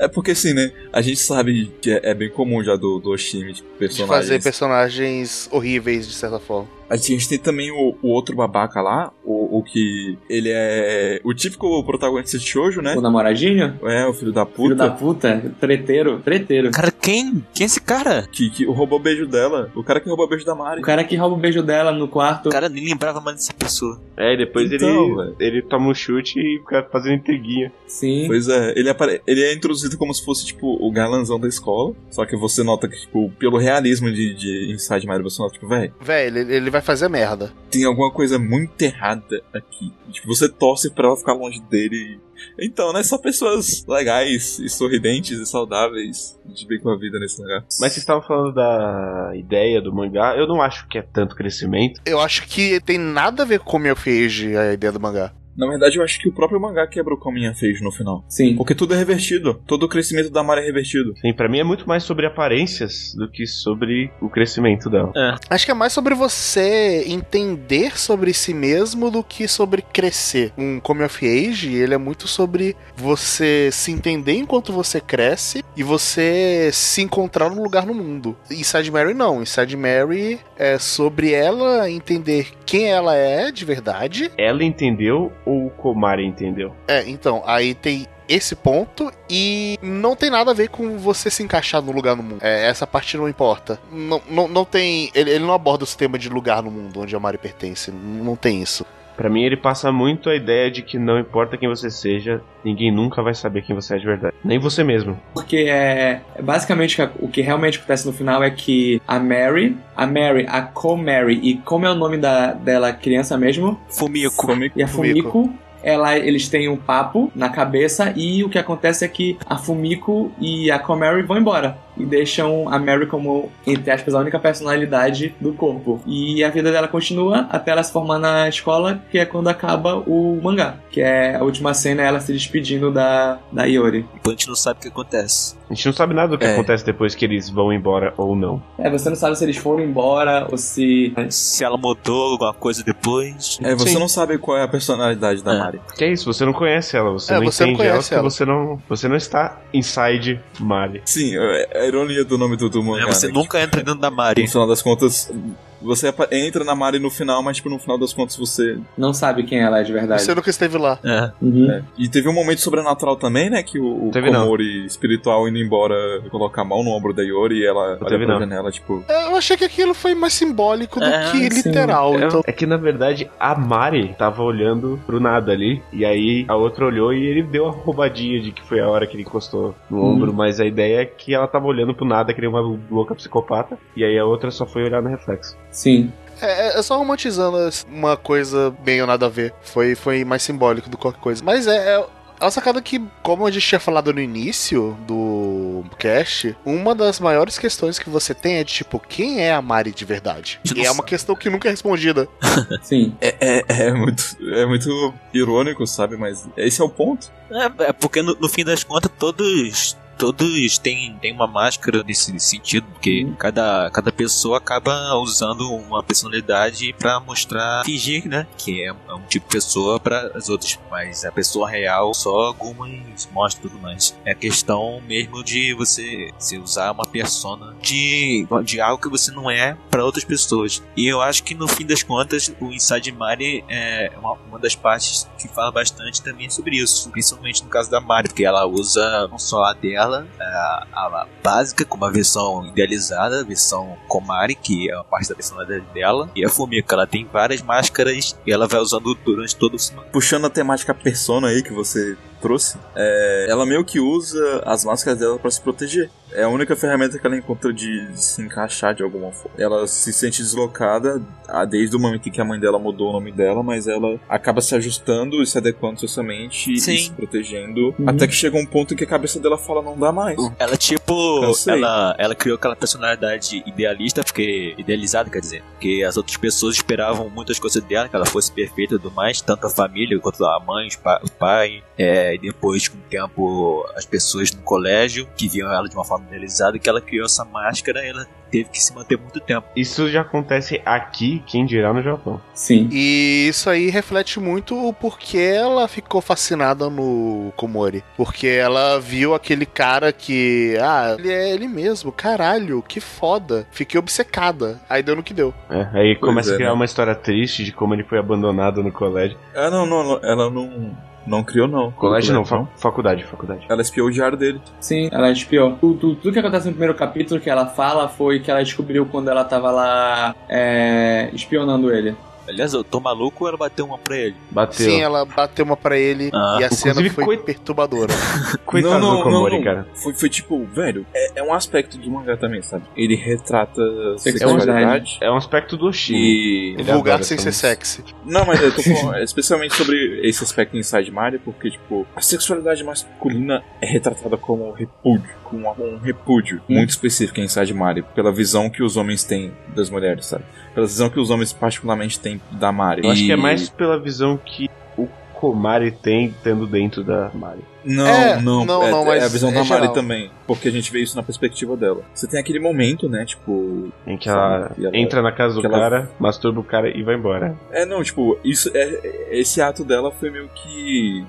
É porque assim, né? A gente sabe que é, é bem comum já do, do Oshimi, tipo, De personagens. fazer personagens horríveis, de certa forma. A gente tem também o, o outro babaca lá, o, o que ele é o típico protagonista de shoujo, né? O namoradinho? É, o filho da puta. Filho da puta, treteiro, treteiro. Cara, quem? Quem é esse cara? Que, que roubou o beijo dela. O cara que roubou o beijo da Mari. O cara que rouba o beijo dela no quarto. O cara nem lembrava mais dessa pessoa. É, e depois Então, ele, velho. ele toma um chute e fica fazendo intriguinha. Sim. Pois é, ele, apare... ele é introduzido como se fosse, tipo, o galanzão da escola. Só que você nota que, tipo, pelo realismo de, de Inside Mario, você nota, tipo, velho, Véi, ele, ele vai fazer merda. tem alguma coisa muito errada aqui. Tipo, você torce pra ela ficar longe dele. Então, né? Só pessoas legais e sorridentes e saudáveis de bem com a vida nesse lugar. Mas vocês estavam falando da ideia do mangá, eu não acho que é tanto crescimento. Eu acho que tem nada a ver com como eu fiz a ideia do mangá. Na verdade, eu acho que o próprio mangá quebrou com a minha fez no final. Sim. Porque tudo é revertido. Todo o crescimento da Mari é revertido. Sim, pra mim é muito mais sobre aparências do que sobre o crescimento dela. Acho que é mais sobre você entender sobre si mesmo do que sobre crescer. Um Come of Age, ele é muito sobre você se entender enquanto você cresce e você se encontrar num lugar no mundo. Inside Mary não. Inside Mary é sobre ela entender quem ela é de verdade. Ela entendeu ou o Komari entendeu? É, então, aí tem esse ponto e não tem nada a ver com você se encaixar no lugar no mundo. É, essa parte não importa. Não, não, não tem. Ele, ele não aborda o tema de lugar no mundo onde a Mari pertence. Não tem isso. Pra mim ele passa muito a ideia de que não importa quem você seja, ninguém nunca vai saber quem você é de verdade. Nem você mesmo. Porque é, é basicamente o que- realmente acontece no final é que a Mary, a Mary, a Co-Mary e como é o nome da, dela criança mesmo, Fumico. Fumiko. e a Fumiko. Fumiko, ela, eles têm um papo na cabeça e o que acontece é que a Fumiko e a Co-Mary vão embora e deixam a Mary como, entre aspas, a única personalidade do corpo. E a vida dela continua até ela se formar na escola, que é quando acaba o mangá, que é a última cena é ela se despedindo da, da Iori. A gente não sabe o que acontece. A gente não sabe nada do que É. acontece depois que eles vão embora ou não. É, você não sabe se eles foram embora ou se. Se ela mudou alguma coisa depois. É, você Sim. não sabe qual é a personalidade da É. Mari. Que é isso, você não conhece ela, você É, não você não entende ela conhece porque ela. você não, você não está inside Mari. Sim, é a ironia do nome do, do mangá. É, você né? nunca entra dentro da Mari. No final das contas, você entra na Mari no final, mas tipo, no final das contas você. Não sabe quem ela é de verdade. Você nunca esteve lá. É. Uhum. é. E teve um momento sobrenatural também, né? Que o, o Teve não. Komori espiritual indo embora colocar a mão no ombro da Yori e ela olha teve pra não. janela, tipo. Eu achei que aquilo foi mais simbólico do É, que sim. literal. É, Então, é que na verdade a Mari tava olhando pro nada ali, e aí a outra olhou e ele deu a roubadinha de que foi a hora que ele encostou no Hum. ombro, mas a ideia é que ela tava olhando pro nada, que nem uma louca psicopata, e aí a outra só foi olhar no reflexo. Sim. é, é só romantizando uma coisa bem ou nada a ver. Foi, foi mais simbólico do que qualquer coisa. Mas é, é A sacada que, como a gente tinha falado no início do cast, uma das maiores questões que você tem é de tipo, quem é a Mari de verdade? Gente, E é uma questão que nunca é respondida. Sim. É, é, é muito, é muito irônico, sabe? Mas esse é o ponto. É, é porque no, no fim das contas todos todos têm, têm uma máscara nesse sentido, porque Uhum. cada, cada pessoa acaba usando uma personalidade pra mostrar, fingir, né, que é, é um tipo de pessoa para as outras, mas a pessoa real só algumas mostram tudo mais. É questão mesmo de você, você usar uma persona de, de algo que você não é pra outras pessoas. E eu acho que no fim das contas o Inside Mari é uma, uma das partes que fala bastante também sobre isso, principalmente no caso da Mari, porque ela usa não só a dela, a, a básica, como a versão idealizada, a versão Komari, que é uma parte da personalidade dela, e a Fumika, ela tem várias máscaras e ela vai usando durante todo o Puxando a temática persona aí que você trouxe, é, ela meio que usa as máscaras dela pra se proteger. É a única ferramenta que ela encontra de se encaixar de alguma forma. Ela se sente deslocada desde o momento em que a mãe dela mudou o nome dela, mas ela acaba se ajustando e se adequando socialmente Sim. e se protegendo. Uhum. Até que chega um ponto em que a cabeça dela fala não dá mais. Ela, tipo, Cansei. ela, ela criou aquela personalidade idealista, porque idealizada, quer dizer, porque as outras pessoas esperavam muitas coisas dela, que ela fosse perfeita e tudo mais, tanto a família quanto a mãe, o pai, é, e depois, com o tempo, as pessoas no colégio, que viam ela de uma forma idealizada, que ela criou essa máscara e ela teve que se manter muito tempo. Isso já acontece aqui, quem dirá no Japão. Sim. E isso aí reflete muito o porquê ela ficou fascinada no Komori. Porque ela viu aquele cara que. Ah, ele é ele mesmo, caralho, que foda. Fiquei obcecada. Aí deu no que deu. É, aí Pois começa é, a criar né? uma história triste de como ele foi abandonado no colégio. Ah, não, não, não, ela não, não criou, não. Colégio não, fa- faculdade, faculdade. Ela espiou o diário dele. Sim, ela espiou. Tudo, tudo, tudo que acontece no primeiro capítulo que ela fala foi que ela descobriu quando ela tava lá é, espionando ele. Aliás, eu tô maluco ou ela bateu uma pra ele? Bateu. Sim, ela bateu uma pra ele Ah. e a cena foi coi- perturbadora. Coitado do Komori, cara. Foi, foi tipo, velho, é, é um aspecto do mangá também, sabe? Ele retrata Sexualidade. sexualidade. É um aspecto do. E. Ele Vulgar sem ser sexy. Não, mas eu tô falando especialmente sobre esse aspecto em Inside Mario, porque, tipo, a sexualidade masculina é retratada como repúdio, um repúdio muito específico em Inside Mario, pela visão que os homens têm das mulheres, sabe? Pela visão que os homens particularmente têm da Mario. Eu acho E- que é mais pela visão que o Komari tem tendo dentro da Mari. Não, É, não, não, é, não, mas é a visão é da Mari também, porque a gente vê isso na perspectiva dela. Você tem aquele momento, né, tipo, Em que ela, E ela- entra na casa do ela- cara, masturba o cara e vai embora. É, não, tipo, isso é, esse ato dela foi meio que.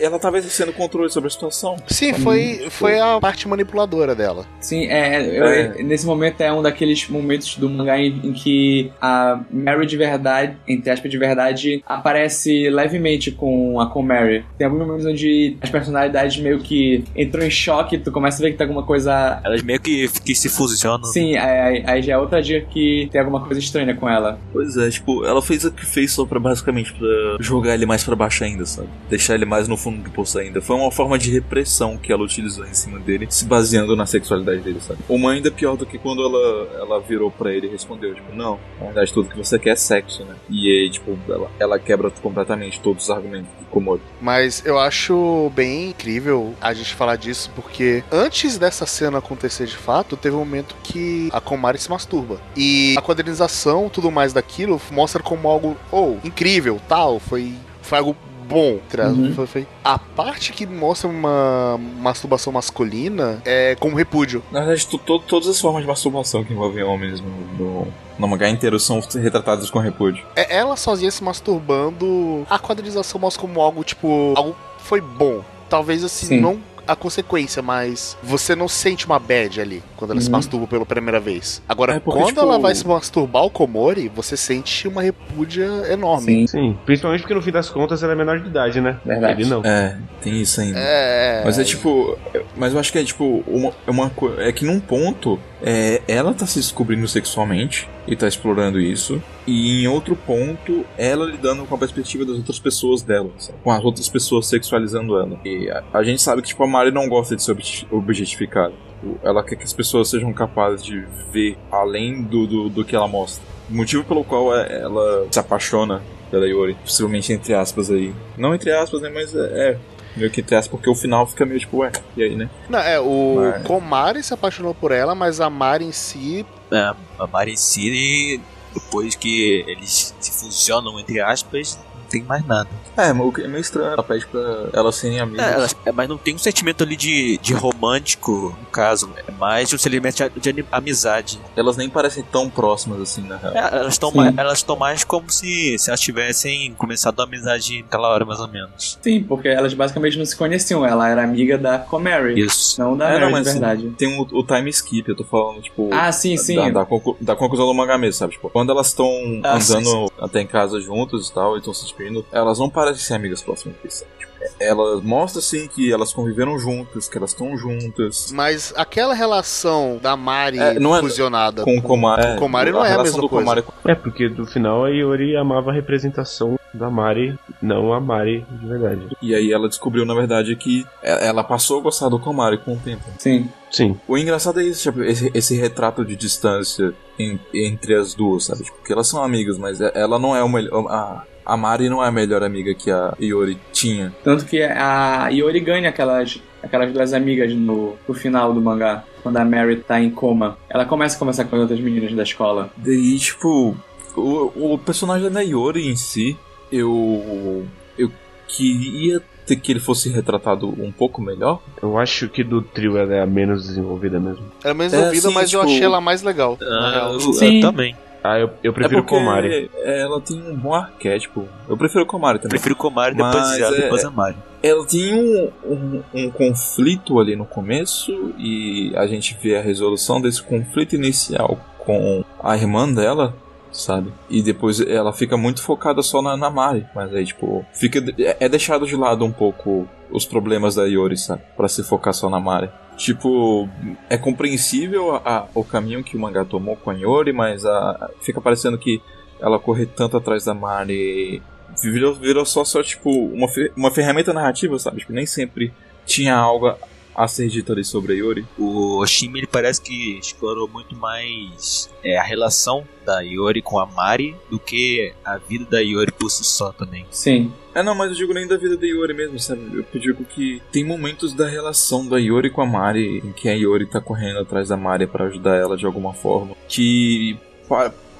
Ela tava exercendo controle sobre a situação. Sim, foi, foi a parte manipuladora dela. Sim, é, eu- É. nesse momento é um daqueles momentos do mangá em, em que a Mary de verdade, entre aspas de verdade, aparece levemente com a com Mary. Tem alguns momentos onde as personalidades meio que entrou em choque, tu começa a ver que tem alguma coisa. Elas meio que, que se fusionam. Sim, aí, aí já é outra dica que tem alguma coisa estranha com ela. Pois é, tipo, ela fez o que fez só pra basicamente pra jogar ele mais pra baixo ainda, sabe? Deixar ele mais no fundo do poço ainda. Foi uma forma de repressão que ela utilizou em cima dele, se baseando na sexualidade dele, sabe? Uma ainda pior do que quando ela, ela virou pra ele e respondeu, tipo, não, na verdade tudo que você quer é sexo, né? E aí, tipo, ela, ela quebra completamente todos os argumentos do Komodo. Mas eu acho bem incrível a gente falar disso, porque antes dessa cena acontecer de fato, teve um momento que a Komari se masturba. E a quadrinização, tudo mais daquilo, mostra como algo, oh, incrível, tal, foi, foi algo bom. Uhum. Foi, foi- A parte que mostra uma masturbação masculina é como repúdio. Na verdade, to- to- todas as formas de masturbação que envolvem homens no, no, no mangá inteiro são retratadas com repúdio. É ela sozinha se masturbando. A quadrinização mostra como algo, tipo, algo foi bom. Talvez assim, Sim. não a consequência, mas você não sente uma bad ali quando ela se Uhum. masturba pela primeira vez. Agora, É porque, quando tipo, ela vai se masturbar o Komori, você sente uma repúdia enorme. Sim, Sim, principalmente porque no fim das contas ela é menor de idade, né? Verdade. Ele não. É, tem isso ainda. É. Mas é tipo. é- Mas eu acho que é tipo. Uma, é uma É que num ponto. É, ela tá se descobrindo sexualmente e tá explorando isso. E em outro ponto, ela lidando com a perspectiva das outras pessoas dela. sabe? Com as outras pessoas sexualizando ela. E a, a gente sabe que tipo, a Mari não gosta de ser obje- objetificada. Ela quer que as pessoas sejam capazes de ver além do, do, do que ela mostra. O motivo pelo qual é- ela se apaixona pela Yori, possivelmente entre aspas aí. Não entre aspas, né? Mas é. é Meio que entre aspas, porque o final fica meio tipo, ué, e aí, né? Não, é, o Mas- Komari se apaixonou por ela, mas a Mari em si. É, a Mari em si, depois que eles se fusionam, entre aspas, tem mais nada. É, o que é meio estranho, ela pede pra elas serem amigas. É, elas- é, mas não tem um sentimento ali de, de romântico, no caso. É mais um sentimento de, de amizade. Elas nem parecem tão próximas assim, na real. É, elas estão Sim. mais, elas estão mais como se, se elas tivessem começado a amizade naquela hora, mais ou menos. Sim, porque elas basicamente não se conheciam. Ela era amiga da Comary, Isso. não da É, não, Mary mas de verdade. Tem o, o time skip, eu tô falando, tipo. Ah, sim, sim. Da, da, conclu- da conclusão do mangá mesmo, sabe? Tipo, quando elas estão Ah, sim, andando até em casa juntas e tal, e estão se elas não parecem ser amigas próximas? Tipo, é- elas mostram assim que elas conviveram juntas, que elas estão juntas. Mas aquela relação da Mari É, não é- fusionada Com o Komari. com o Komari não é a mesma do coisa. Komari É, porque no final a Iori amava a representação da Mari, não a Mari de verdade. E aí ela descobriu, na verdade, que e- ela passou a gostar do Komari com o tempo. Sim. Sim. O engraçado é isso, tipo, esse, esse retrato de distância em- entre as duas, sabe? Tipo, porque elas são amigas, mas e- ela não é o melhor. A, a Mari não é a melhor amiga que a Iori tinha. Tanto que a Iori ganha aquelas, aquelas duas amigas no, no final do mangá, quando a Mary tá em coma. Ela começa a conversar com as outras meninas da escola. Daí, tipo, o, o personagem da Iori em si, eu. Eu queria ter que ele fosse retratado um pouco melhor. Eu acho que do trio ela é a menos desenvolvida mesmo. É menos É, ouvida, sim, mas eu tipo- achei ela mais legal. na Ah, real. eu, Sim. eu também. Ah, eu, eu prefiro é porque Komari. ela tem um bom arquétipo. Eu prefiro o Komari também. Prefiro Komari, depois, é- depois a Mari. Ela tem um, um, um conflito ali no começo e a gente vê a resolução desse conflito inicial com a irmã dela, sabe? E depois ela fica muito focada só na, na Mari, mas aí, tipo, fica, é é deixado de lado um pouco os problemas da Yori, sabe? Pra se focar só na Mari. Tipo, é compreensível a- a- o caminho que o mangá tomou com a Yori, mas a, fica parecendo que ela correr tanto atrás da Mari virou, virou só, só tipo, uma, uma ferramenta narrativa, sabe? Tipo, nem sempre tinha algo a ser dito ali sobre a Yori. O Oshimi ele parece que explorou muito mais é, a relação da Yori com a Mari do que a vida da Yori por si só também. Sim. É, não, mas eu digo nem da vida da Yori mesmo, sabe? Eu digo que tem momentos da relação da Yori com a Mari em que a Yori tá correndo atrás da Mari pra ajudar ela de alguma forma, que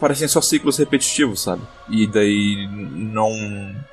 parecem só ciclos repetitivos, sabe? E daí não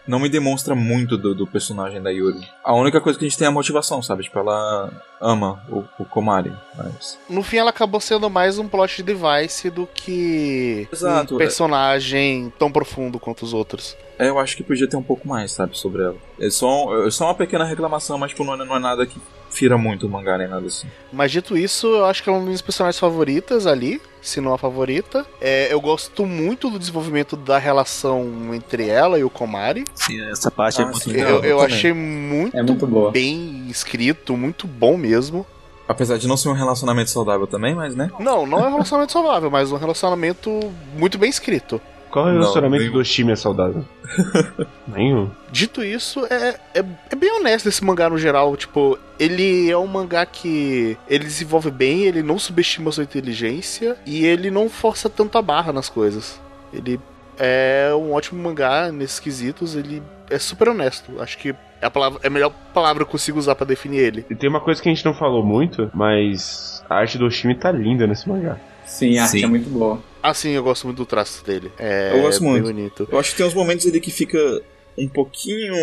não me demonstra muito do, do personagem da Yori. A única coisa que a gente tem é a motivação, sabe? Tipo, ela ama o, o Komari, mas... No fim, ela acabou sendo mais um plot device do que Exato, um é. personagem tão profundo quanto os outros. É, eu acho que podia ter um pouco mais, sabe, sobre ela. É só, é só uma pequena reclamação, mas tipo, não, é- não é nada que fira muito o mangá nem nada assim. Mas dito isso, eu acho que é uma das minhas personagens favoritas ali, se não a favorita. É, eu gosto muito do desenvolvimento da relação entre ela e o Komari. Sim, essa parte é Ah, muito sim. legal. eu eu achei muito, É muito boa. bem escrito, muito bom mesmo. Apesar de não ser um relacionamento saudável também, mas né? Não, não é um relacionamento saudável, mas um relacionamento muito bem escrito. Qual é o relacionamento nenhum. do Oshimi saudável? Nenhum. Dito isso, é, é, é bem honesto esse mangá no geral. Tipo, ele é um mangá que ele desenvolve bem, ele não subestima sua inteligência e ele não força tanto a barra nas coisas. Ele é um ótimo mangá nesses quesitos, ele é super honesto. Acho que é a, palavra, é a melhor palavra que eu consigo usar pra definir ele. E tem uma coisa que a gente não falou muito, mas a arte do Oshimi tá linda nesse mangá. Sim, a arte Sim. é muito boa. Assim, eu gosto muito do traço dele. É Eu gosto bem muito. bonito. Eu acho que tem uns momentos ali que fica um pouquinho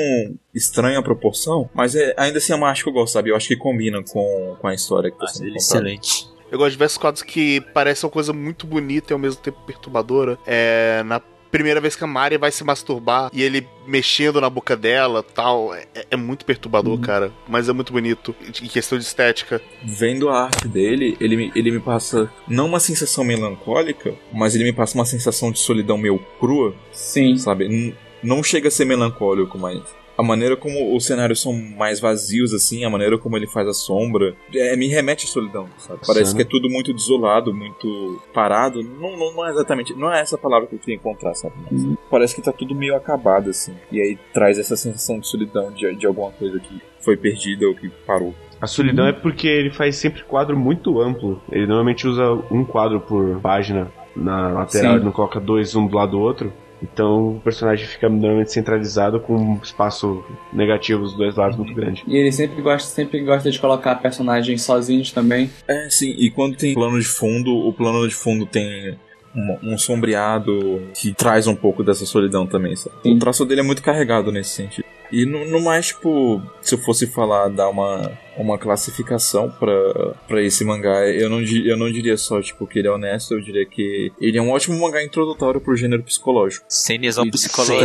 estranha a proporção, mas é, ainda assim é uma arte que eu gosto, sabe? Eu acho que combina com, com a história que tá sendo ele contada. excelente. Eu gosto de diversos quadros que parecem uma coisa muito bonita e ao mesmo tempo perturbadora. É, na primeira vez que a Mari vai se masturbar e ele mexendo na boca dela tal, é, é muito perturbador, cara. Mas é muito bonito. Em questão de estética. Vendo a arte dele, ele me, ele me passa não uma sensação melancólica, mas ele me passa uma sensação de solidão meio crua, Sim. sabe? N- não chega a ser melancólico, mas a maneira como os cenários são mais vazios, assim, a maneira como ele faz a sombra, é, me remete à solidão, sabe? Parece Sim. que é tudo muito desolado, muito parado. Não, não, não é exatamente, não é essa palavra que eu queria encontrar, sabe? Mas parece que tá tudo meio acabado, assim. E aí traz essa sensação de solidão, de, de alguma coisa que foi perdida ou que parou. A solidão é porque ele faz sempre quadro muito amplo. Ele normalmente usa um quadro por página na lateral, Sim. ele não coloca dois um do lado do outro. Então o personagem fica normalmente centralizado com um espaço negativo dos dois lados muito grande. E ele sempre gosta, sempre gosta de colocar personagens sozinhos também. É, sim, e quando tem plano de fundo, o plano de fundo tem um, um sombreado que traz um pouco dessa solidão também, sabe? O traço dele é muito carregado nesse sentido. E no, no mais, tipo, se eu fosse falar, dar uma, uma classificação pra, pra esse mangá, eu não, eu não diria só, tipo, que ele é honesto, eu diria que ele é um ótimo mangá introdutório pro gênero psicológico. Cenisão psicológico.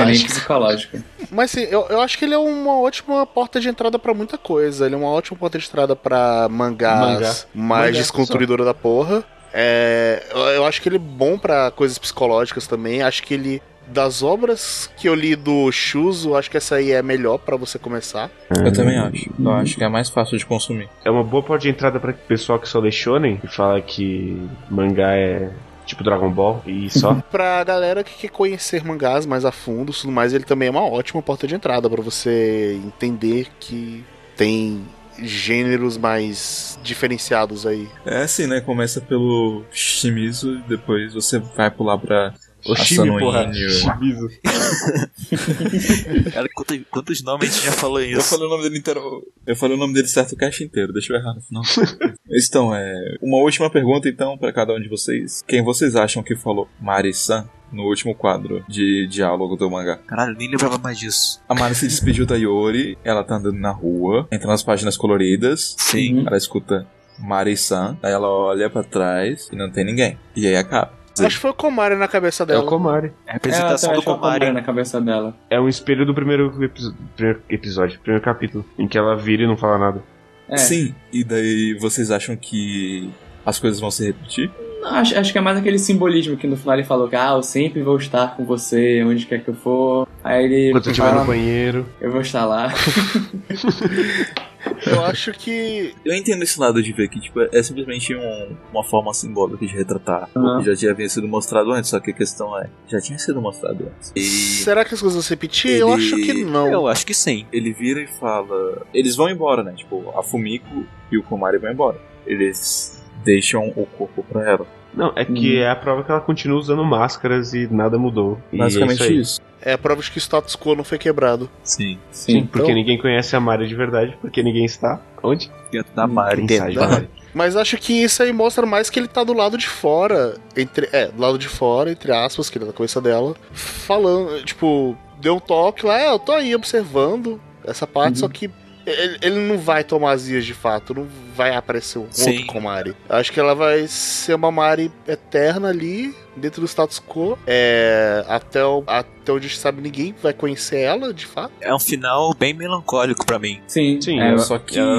é nem psicológico. Mas sim, eu, eu acho que ele é uma ótima porta de entrada pra muita coisa. Ele é uma ótima porta de entrada pra mangás Mangá. mais Mangá desconstruidora da porra. É, eu, eu acho que ele é bom pra coisas psicológicas também. Acho que ele. Das obras que eu li do Shuzo, acho que essa aí é a melhor pra você começar. Eu também acho. Eu acho que é mais fácil de consumir. É uma boa porta de entrada pra pessoal que só lê shonen e fala que mangá é tipo Dragon Ball e só. Pra galera que quer conhecer mangás mais a fundo e tudo mais, ele também é uma ótima porta de entrada pra você entender que tem gêneros mais diferenciados aí. É assim, né? Começa pelo Shimizu e depois você vai pular pra Oshimi, Asano porra. Shimizu. Cara, quantos, quantos nomes a gente já falou Eu isso? falei o nome dele inteiro. Eu falei o nome dele certo o cast inteiro, deixa eu errar no final. então, é. Uma última pergunta, então, pra cada um de vocês. Quem vocês acham que falou Mari-san no último quadro de diálogo do mangá? Caralho, eu nem lembrava mais disso. A Mari se despediu da Yori, ela tá andando na rua, entra nas páginas coloridas, Sim. Ela escuta Mari-san, aí ela olha pra trás e não tem ninguém. E aí acaba. Acho que foi o Komari na cabeça É dela. o Komari. É a apresentação Ela do Komari. na cabeça dela. É um espelho do primeiro, episo- primeiro episódio, primeiro capítulo, em que ela vira e não fala nada. É. Sim, e daí vocês acham que as coisas vão se repetir? Não, acho, acho que é mais aquele simbolismo que no final ele falou que ah, eu sempre vou estar com você, onde quer que eu for. Aí ele Quando você estiver no banheiro. eu vou estar lá. Eu acho que. Eu entendo esse lado de ver que tipo, é simplesmente um- uma forma simbólica de retratar Aham. o que já tinha havia sido mostrado antes, só que a questão é, já tinha sido mostrado antes. E Será que as coisas vão se repetir? Eu Ele- acho que não. Eu acho que sim. ele vira e fala. Eles vão embora, né? Tipo, a Fumiko e o Komari vão embora. Eles deixam o corpo pra ela. Não, é que Hum. é a prova que ela continua usando máscaras e nada mudou. E Basicamente é isso. isso. É a prova de que o status quo não foi quebrado. Sim. Sim. Porque Então, ninguém conhece a Mari de verdade, porque ninguém está. Onde? Dentro da Mari. Inside da- Mari. Mas acho que isso aí mostra mais que ele tá do lado de fora. Entre, é, do lado de fora, entre aspas, que ele tá na cabeça dela. Falando, tipo, deu um toque lá, é, eu tô aí observando essa parte, Uhum. só que ele, ele não vai tomar as vias de fato, não vai aparecer um Sim. outro Komari. Acho que ela vai ser uma Mari eterna ali, dentro do status quo. É, até, o, até onde a gente sabe, ninguém vai conhecer ela, de fato. É um final bem melancólico pra mim. Sim, Sim, é, ela- Só que. ela-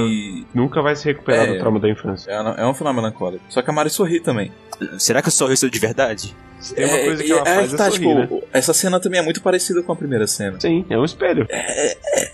Nunca vai se recuperar É. do trauma da infância. É, é um final melancólico. Só que a Mari sorri também. Será que o sorriso é de verdade? Se tem uma coisa que é, ela é faz que é tá, sorrir, né? tipo, essa cena também é muito parecida com a primeira cena. Sim, é um espelho.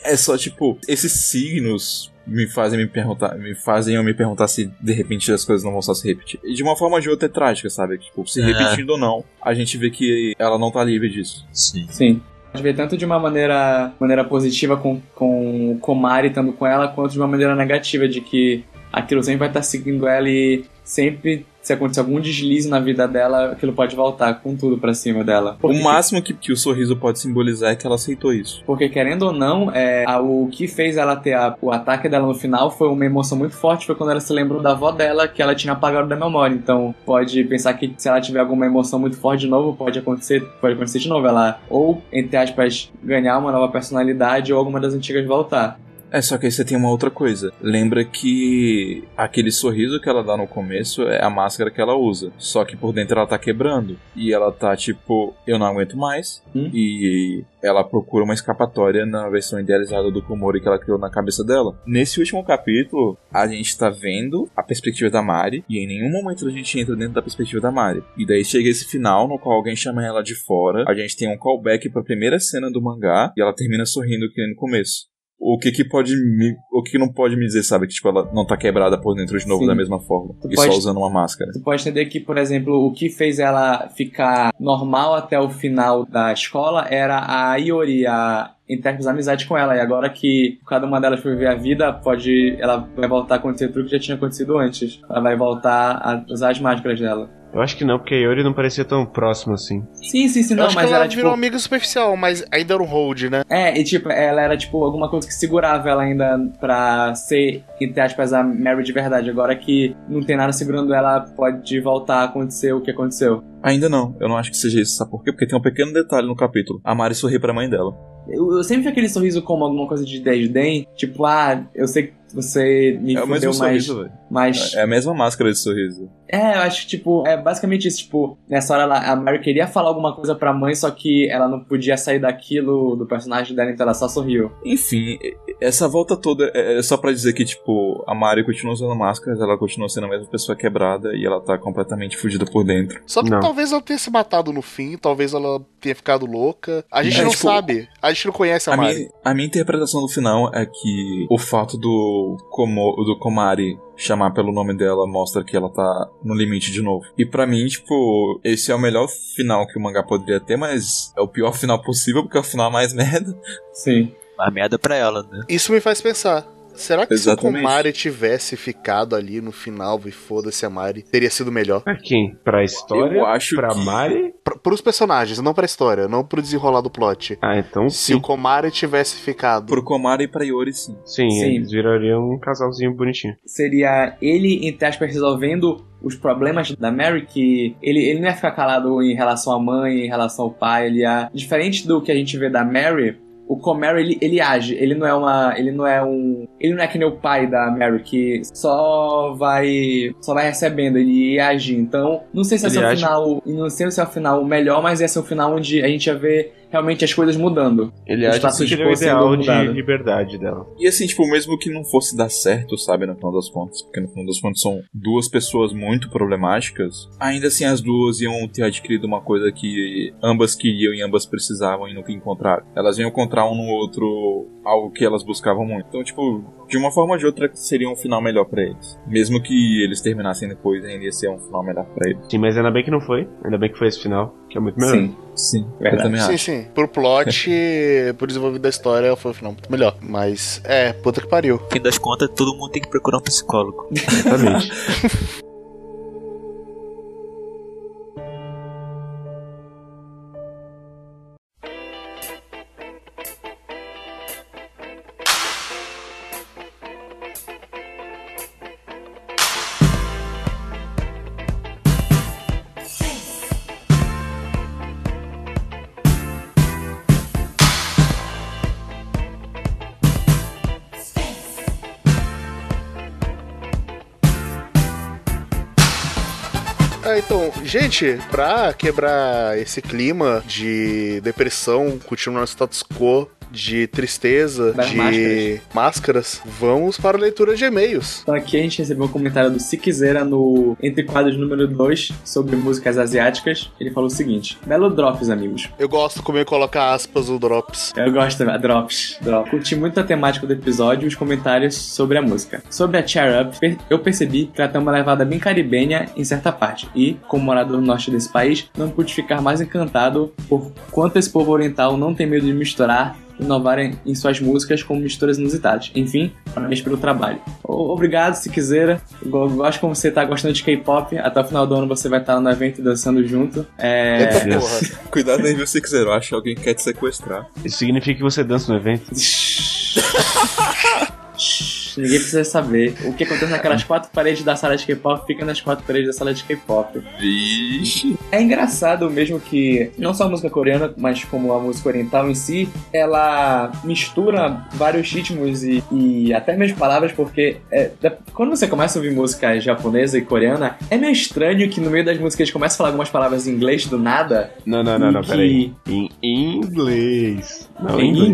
É só, tipo, esses signos me fazem me perguntar, me fazem eu me perguntar se de repente as coisas não vão só se repetir. E de uma forma ou de outra é trágica, sabe? Tipo, se É. repetindo ou não, a gente vê que ela não tá livre disso. Sim. Sim. Pode ver tanto de uma maneira, maneira positiva com, com o Komari estando com ela, quanto de uma maneira negativa, de que aquilo sempre vai estar seguindo ela e sempre, se acontecer algum deslize na vida dela, aquilo pode voltar com tudo pra cima dela. Porque, O máximo que, que o sorriso pode simbolizar é que ela aceitou isso. porque querendo ou não, é, a- o que fez ela ter a- o ataque dela no final foi uma emoção muito forte, foi quando ela se lembrou da avó dela, que ela tinha apagado da memória. Então, pode pensar que se ela tiver alguma emoção muito forte de novo, pode acontecer, pode acontecer de novo. Ela, ou, entre aspas, ganhar uma nova personalidade ou alguma das antigas voltar. É, só que aí você tem uma outra coisa. Lembra que aquele sorriso que ela dá no começo é a máscara que ela usa. Só que por dentro ela tá quebrando. E ela tá tipo, eu não aguento mais. Hum. E ela procura uma escapatória na versão idealizada do Komori que ela criou na cabeça dela. Nesse último capítulo, a gente tá vendo a perspectiva da Mari. E em nenhum momento a gente entra dentro da perspectiva da Mari. E daí chega esse final no qual alguém chama ela de fora. A gente tem um callback pra primeira cena do mangá. E ela termina sorrindo que nem no começo o que que pode me, o que não pode me dizer, sabe, que tipo ela não tá quebrada por dentro de novo Sim. da mesma forma Tu e pode- só usando uma máscara. Tu pode entender que, por exemplo, o que fez ela ficar normal até o final da escola era a Iori, a entre aspas, amizade com ela. E agora que cada uma delas foi viver a vida, pode. Ela vai voltar a acontecer tudo que já tinha acontecido antes. Ela vai voltar a usar as máscaras dela. Eu acho que não, porque a Yori não parecia tão próximo assim. Sim, sim, sim, Eu não, acho mas que ela era tipo. virou amiga superficial, mas ainda era um hold, né? É, e tipo, ela era tipo alguma coisa que segurava ela ainda pra ser, entre aspas, a Mary de verdade. Agora que não tem nada segurando ela, pode voltar a acontecer o que aconteceu. Ainda não, eu não acho que seja isso, sabe por quê? Porque tem um pequeno detalhe no capítulo. A Mari sorri pra mãe dela. Eu, eu sempre vi aquele sorriso como alguma coisa de desdém, tipo, ah, eu sei que você me é o fudeu, mesmo mas, sorriso, velho. mas É a mesma máscara de sorriso. É, eu acho que, tipo, é basicamente isso. Tipo, nessa hora ela, a Mary queria falar alguma coisa pra mãe, só que ela não podia sair daquilo do personagem dela, então ela só sorriu. Enfim, essa volta toda é é só pra dizer que, tipo, a Mari continua usando máscaras, ela continua sendo a mesma pessoa quebrada e ela tá completamente fugida por dentro. Só que Não. talvez ela tenha se matado no fim, talvez ela tenha ficado louca. A gente É, não tipo, sabe. A gente não conhece a, A Mari. minha, a minha interpretação do final é que o fato do, Komo, do Komari chamar pelo nome dela mostra que ela tá no limite de novo. E pra mim, tipo, esse é o melhor final que o mangá poderia ter, mas é o pior final possível porque é o final mais merda. Sim. Uma merda pra ela, né? Isso me faz pensar. Será que Exatamente. se o Komari tivesse ficado ali no final e foda-se a Mari, teria sido melhor? Pra quem? Pra história? Eu acho Pra que- Mari? Pra, pros personagens, não pra história, não pro desenrolar do plot. Ah, então Se o sim. Komari tivesse ficado. Pro Komari e pra Yori, sim. Sim, Sim. eles virariam um casalzinho bonitinho. Seria ele, entre aspas, resolvendo os problemas da Mary, que ele, ele não ia ficar calado em relação à mãe, em relação ao pai, ele ia... Diferente do que a gente vê da Mary, o Comary, ele, ele age, ele não é uma... ele não é um... ele não é que nem o pai da Mary, que só vai... só vai recebendo, ele ia agir. Então, não sei se Ele é o age- final... não sei se é o final melhor, mas esse é o final onde a gente ia ver realmente as coisas mudando. Ele acha que ele é o ideal de mudado. liberdade dela. E assim, tipo, mesmo que não fosse dar certo, sabe, no final das contas, porque no final das contas são duas pessoas muito problemáticas, ainda assim as duas iam ter adquirido uma coisa que ambas queriam e ambas precisavam e nunca encontraram. Elas iam encontrar um no outro algo que elas buscavam muito. Então, tipo, de uma forma ou de outra seria um final melhor pra eles. Mesmo que eles terminassem depois, ainda ia ser um final melhor pra eles. Sim, mas ainda bem que não foi. Ainda bem que foi esse final, que é muito melhor. Sim. Sim, eu também Sim, acho. sim. Pro plot, pro desenvolvimento da história, foi o final muito melhor. Mas, é, puta que pariu. No fim das contas, todo mundo tem que procurar um psicólogo. Exatamente. gente, pra quebrar esse clima de depressão, continuar no status quo, de tristeza, Das de máscaras. vamos para a leitura de e-mails. Então aqui a gente recebeu um comentário do Siquizera no Entre Quadros número 2 sobre músicas asiáticas. Ele falou o seguinte: Belo Drops, amigos. Eu gosto como ele coloca aspas o Drops. Eu gosto Drops. Drops. Curti muito a temática do episódio e os comentários sobre a música. Sobre a Cheer Up, eu percebi que ela tem uma levada bem caribenha em certa parte. E, como morador do norte desse país, não pude ficar mais encantado por quanto esse povo oriental não tem medo de misturar e inovarem em suas músicas com misturas inusitadas. Enfim, parabéns pelo trabalho. Obrigado, se quiser. Eu gosto como você tá gostando de K-pop. Até o final do ano você vai estar no evento dançando junto. É. Eita porra. Cuidado aí, viu, se quiser. Eu acho que alguém quer te sequestrar. Isso significa que você dança no evento? Ninguém precisa saber. O que acontece naquelas quatro paredes da sala de K-pop fica nas quatro paredes da sala de K-pop. Vixe. É engraçado mesmo que não só a música coreana, mas como a música oriental em si, ela mistura vários ritmos e, e até mesmo palavras, porque é, da- quando você começa a ouvir música japonesa e coreana, é meio estranho que no meio das músicas eles começam a falar algumas palavras em inglês do nada. Não, não, não, não, Que- peraí. Em inglês. Não, em inglês.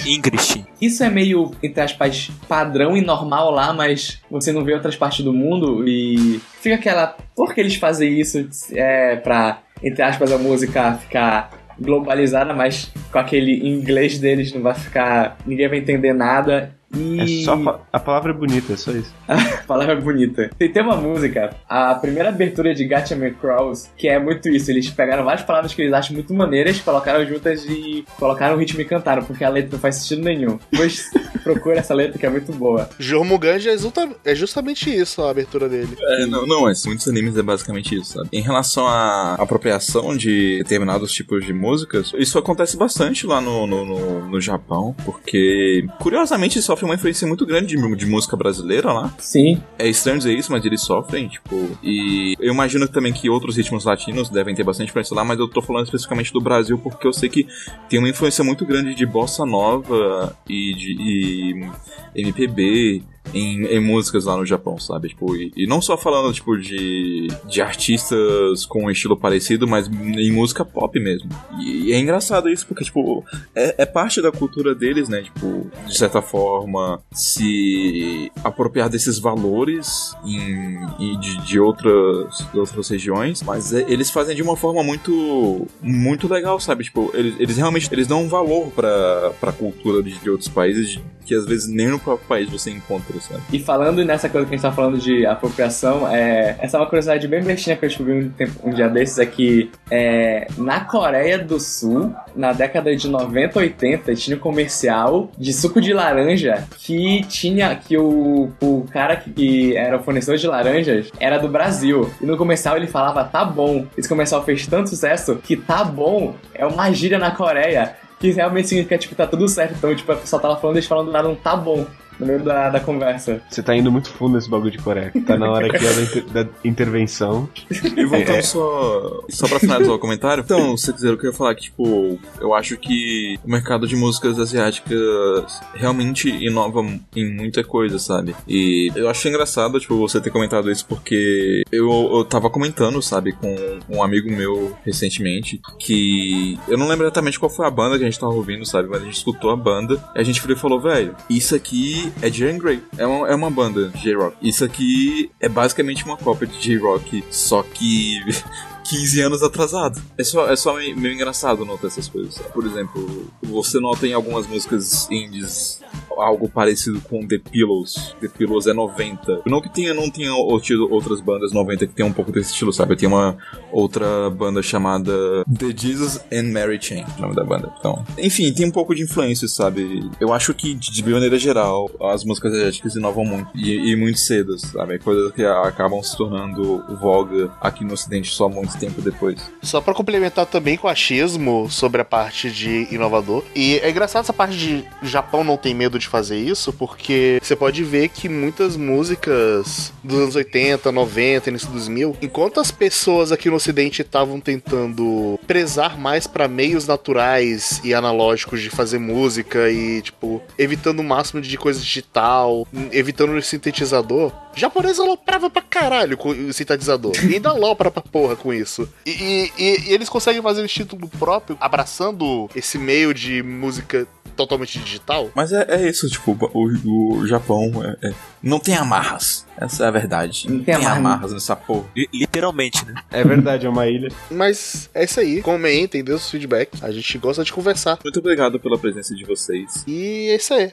inglês. English. Isso é meio, entre aspas, padrão normal lá, mas você não vê outras partes do mundo e fica aquela. Por que eles fazem isso é, pra, entre aspas, a música ficar globalizada, mas com aquele inglês deles não vai ficar. ninguém vai entender nada. E... É só fa- a palavra é bonita, é só isso. palavra bonita. Tem, tem uma música, a primeira abertura de Gacha Crows, que é muito isso. Eles pegaram várias palavras que eles acham muito maneiras, colocaram juntas e colocaram o ritmo e cantaram, porque a letra não faz sentido nenhum. Depois procura essa letra que é muito boa. Jormungand é, exuta- é justamente isso a abertura dele. É, não, não, mas muitos animes é basicamente isso, sabe? Em relação à apropriação de determinados tipos de músicas, isso acontece bastante lá no, no, no, no Japão, porque, curiosamente, sofre uma influência muito grande de, de música brasileira lá. Sim, É estranho dizer isso, mas eles sofrem, tipo. E eu imagino também que outros ritmos latinos devem ter bastante influência lá, mas eu tô falando especificamente do Brasil porque eu sei que tem uma influência muito grande de bossa nova e de e MPB. Em, em músicas lá no Japão, sabe? Tipo, e, e não só falando, tipo, de, de artistas com um estilo parecido, mas em música pop mesmo. E, é engraçado isso, porque, tipo, é, é parte da cultura deles, né? Tipo, de certa forma, se apropriar desses valores em, de, de outras, de outras regiões, mas é- eles fazem de uma forma muito muito legal, sabe? Tipo, eles, eles realmente eles dão um valor pra, pra cultura de, de outros países que às vezes nem no próprio país você encontra, sabe? E falando nessa coisa que a gente tá falando de apropriação, é, essa é uma curiosidade bem bestinha que eu descobri um, tempo- um dia desses, é que é, na Coreia do Sul, na década de 90, 80, tinha um comercial de suco de laranja que tinha, que o, o cara que, era o fornecedor de laranjas era do Brasil. E no comercial ele falava, tá bom. Esse comercial fez tanto sucesso que tá bom é uma gíria na Coreia. Que realmente significa, tipo, tá tudo certo. Então, tipo, a pessoa tava falando, eles falando nada, um tá bom no meio da, da conversa. Você tá indo muito fundo nesse bagulho de Coreia. Tá na hora aqui da, inter- da intervenção. E voltando É. só, só pra finalizar o comentário, então, se quiser, eu queria falar que, tipo, eu acho que o mercado de músicas asiáticas realmente inova em muita coisa, sabe? E eu acho engraçado, tipo, você ter comentado isso porque eu, eu tava comentando, sabe, com um amigo meu recentemente, que eu não lembro exatamente qual foi a banda que a gente tava ouvindo, sabe? Mas a gente escutou a banda e a gente virou e falou, velho, isso aqui é Jane Grey. É uma, é uma banda de J-Rock. Isso aqui é basicamente uma cópia de J-Rock, só que 15 anos atrasado. É só, é só meio, meio engraçado notar essas coisas. Por exemplo, você nota em algumas músicas indies algo parecido com The Pillows. The Pillows é 90. Não que tenha, não tenha tido outras bandas 90 que tenham um pouco desse estilo, sabe? Tem uma outra banda chamada The Jesus and Mary Chain, o nome da banda. Então, enfim, tem um pouco de influência, sabe? Eu acho que, de maneira geral, as músicas asiáticas inovam muito. E, e muito cedo, sabe? Coisas que acabam se tornando voga aqui no ocidente só muito tempo depois. Só pra complementar também com o achismo sobre a parte de inovador. E é engraçado essa parte de Japão não tem medo de fazer isso, porque você pode ver que muitas músicas dos anos 80, 90, início dos mil, enquanto as pessoas aqui no ocidente estavam tentando prezar mais pra meios naturais e analógicos de fazer música e, tipo, evitando o máximo de coisa digital, evitando o sintetizador, japonês aloprava pra caralho com o sintetizador. E ainda alopra pra porra com isso. E, e- e- e eles conseguem fazer o título próprio, abraçando esse meio de música totalmente digital. Mas é, é isso, tipo, o, o Japão é- é- não tem amarras. Essa é a verdade. Não tem amarra, amarras nessa porra. Li- Literalmente, né? É verdade, é uma ilha. Mas é isso aí. Comentem, dê os feedback. A gente gosta de conversar. Muito obrigado pela presença de vocês. E é isso aí.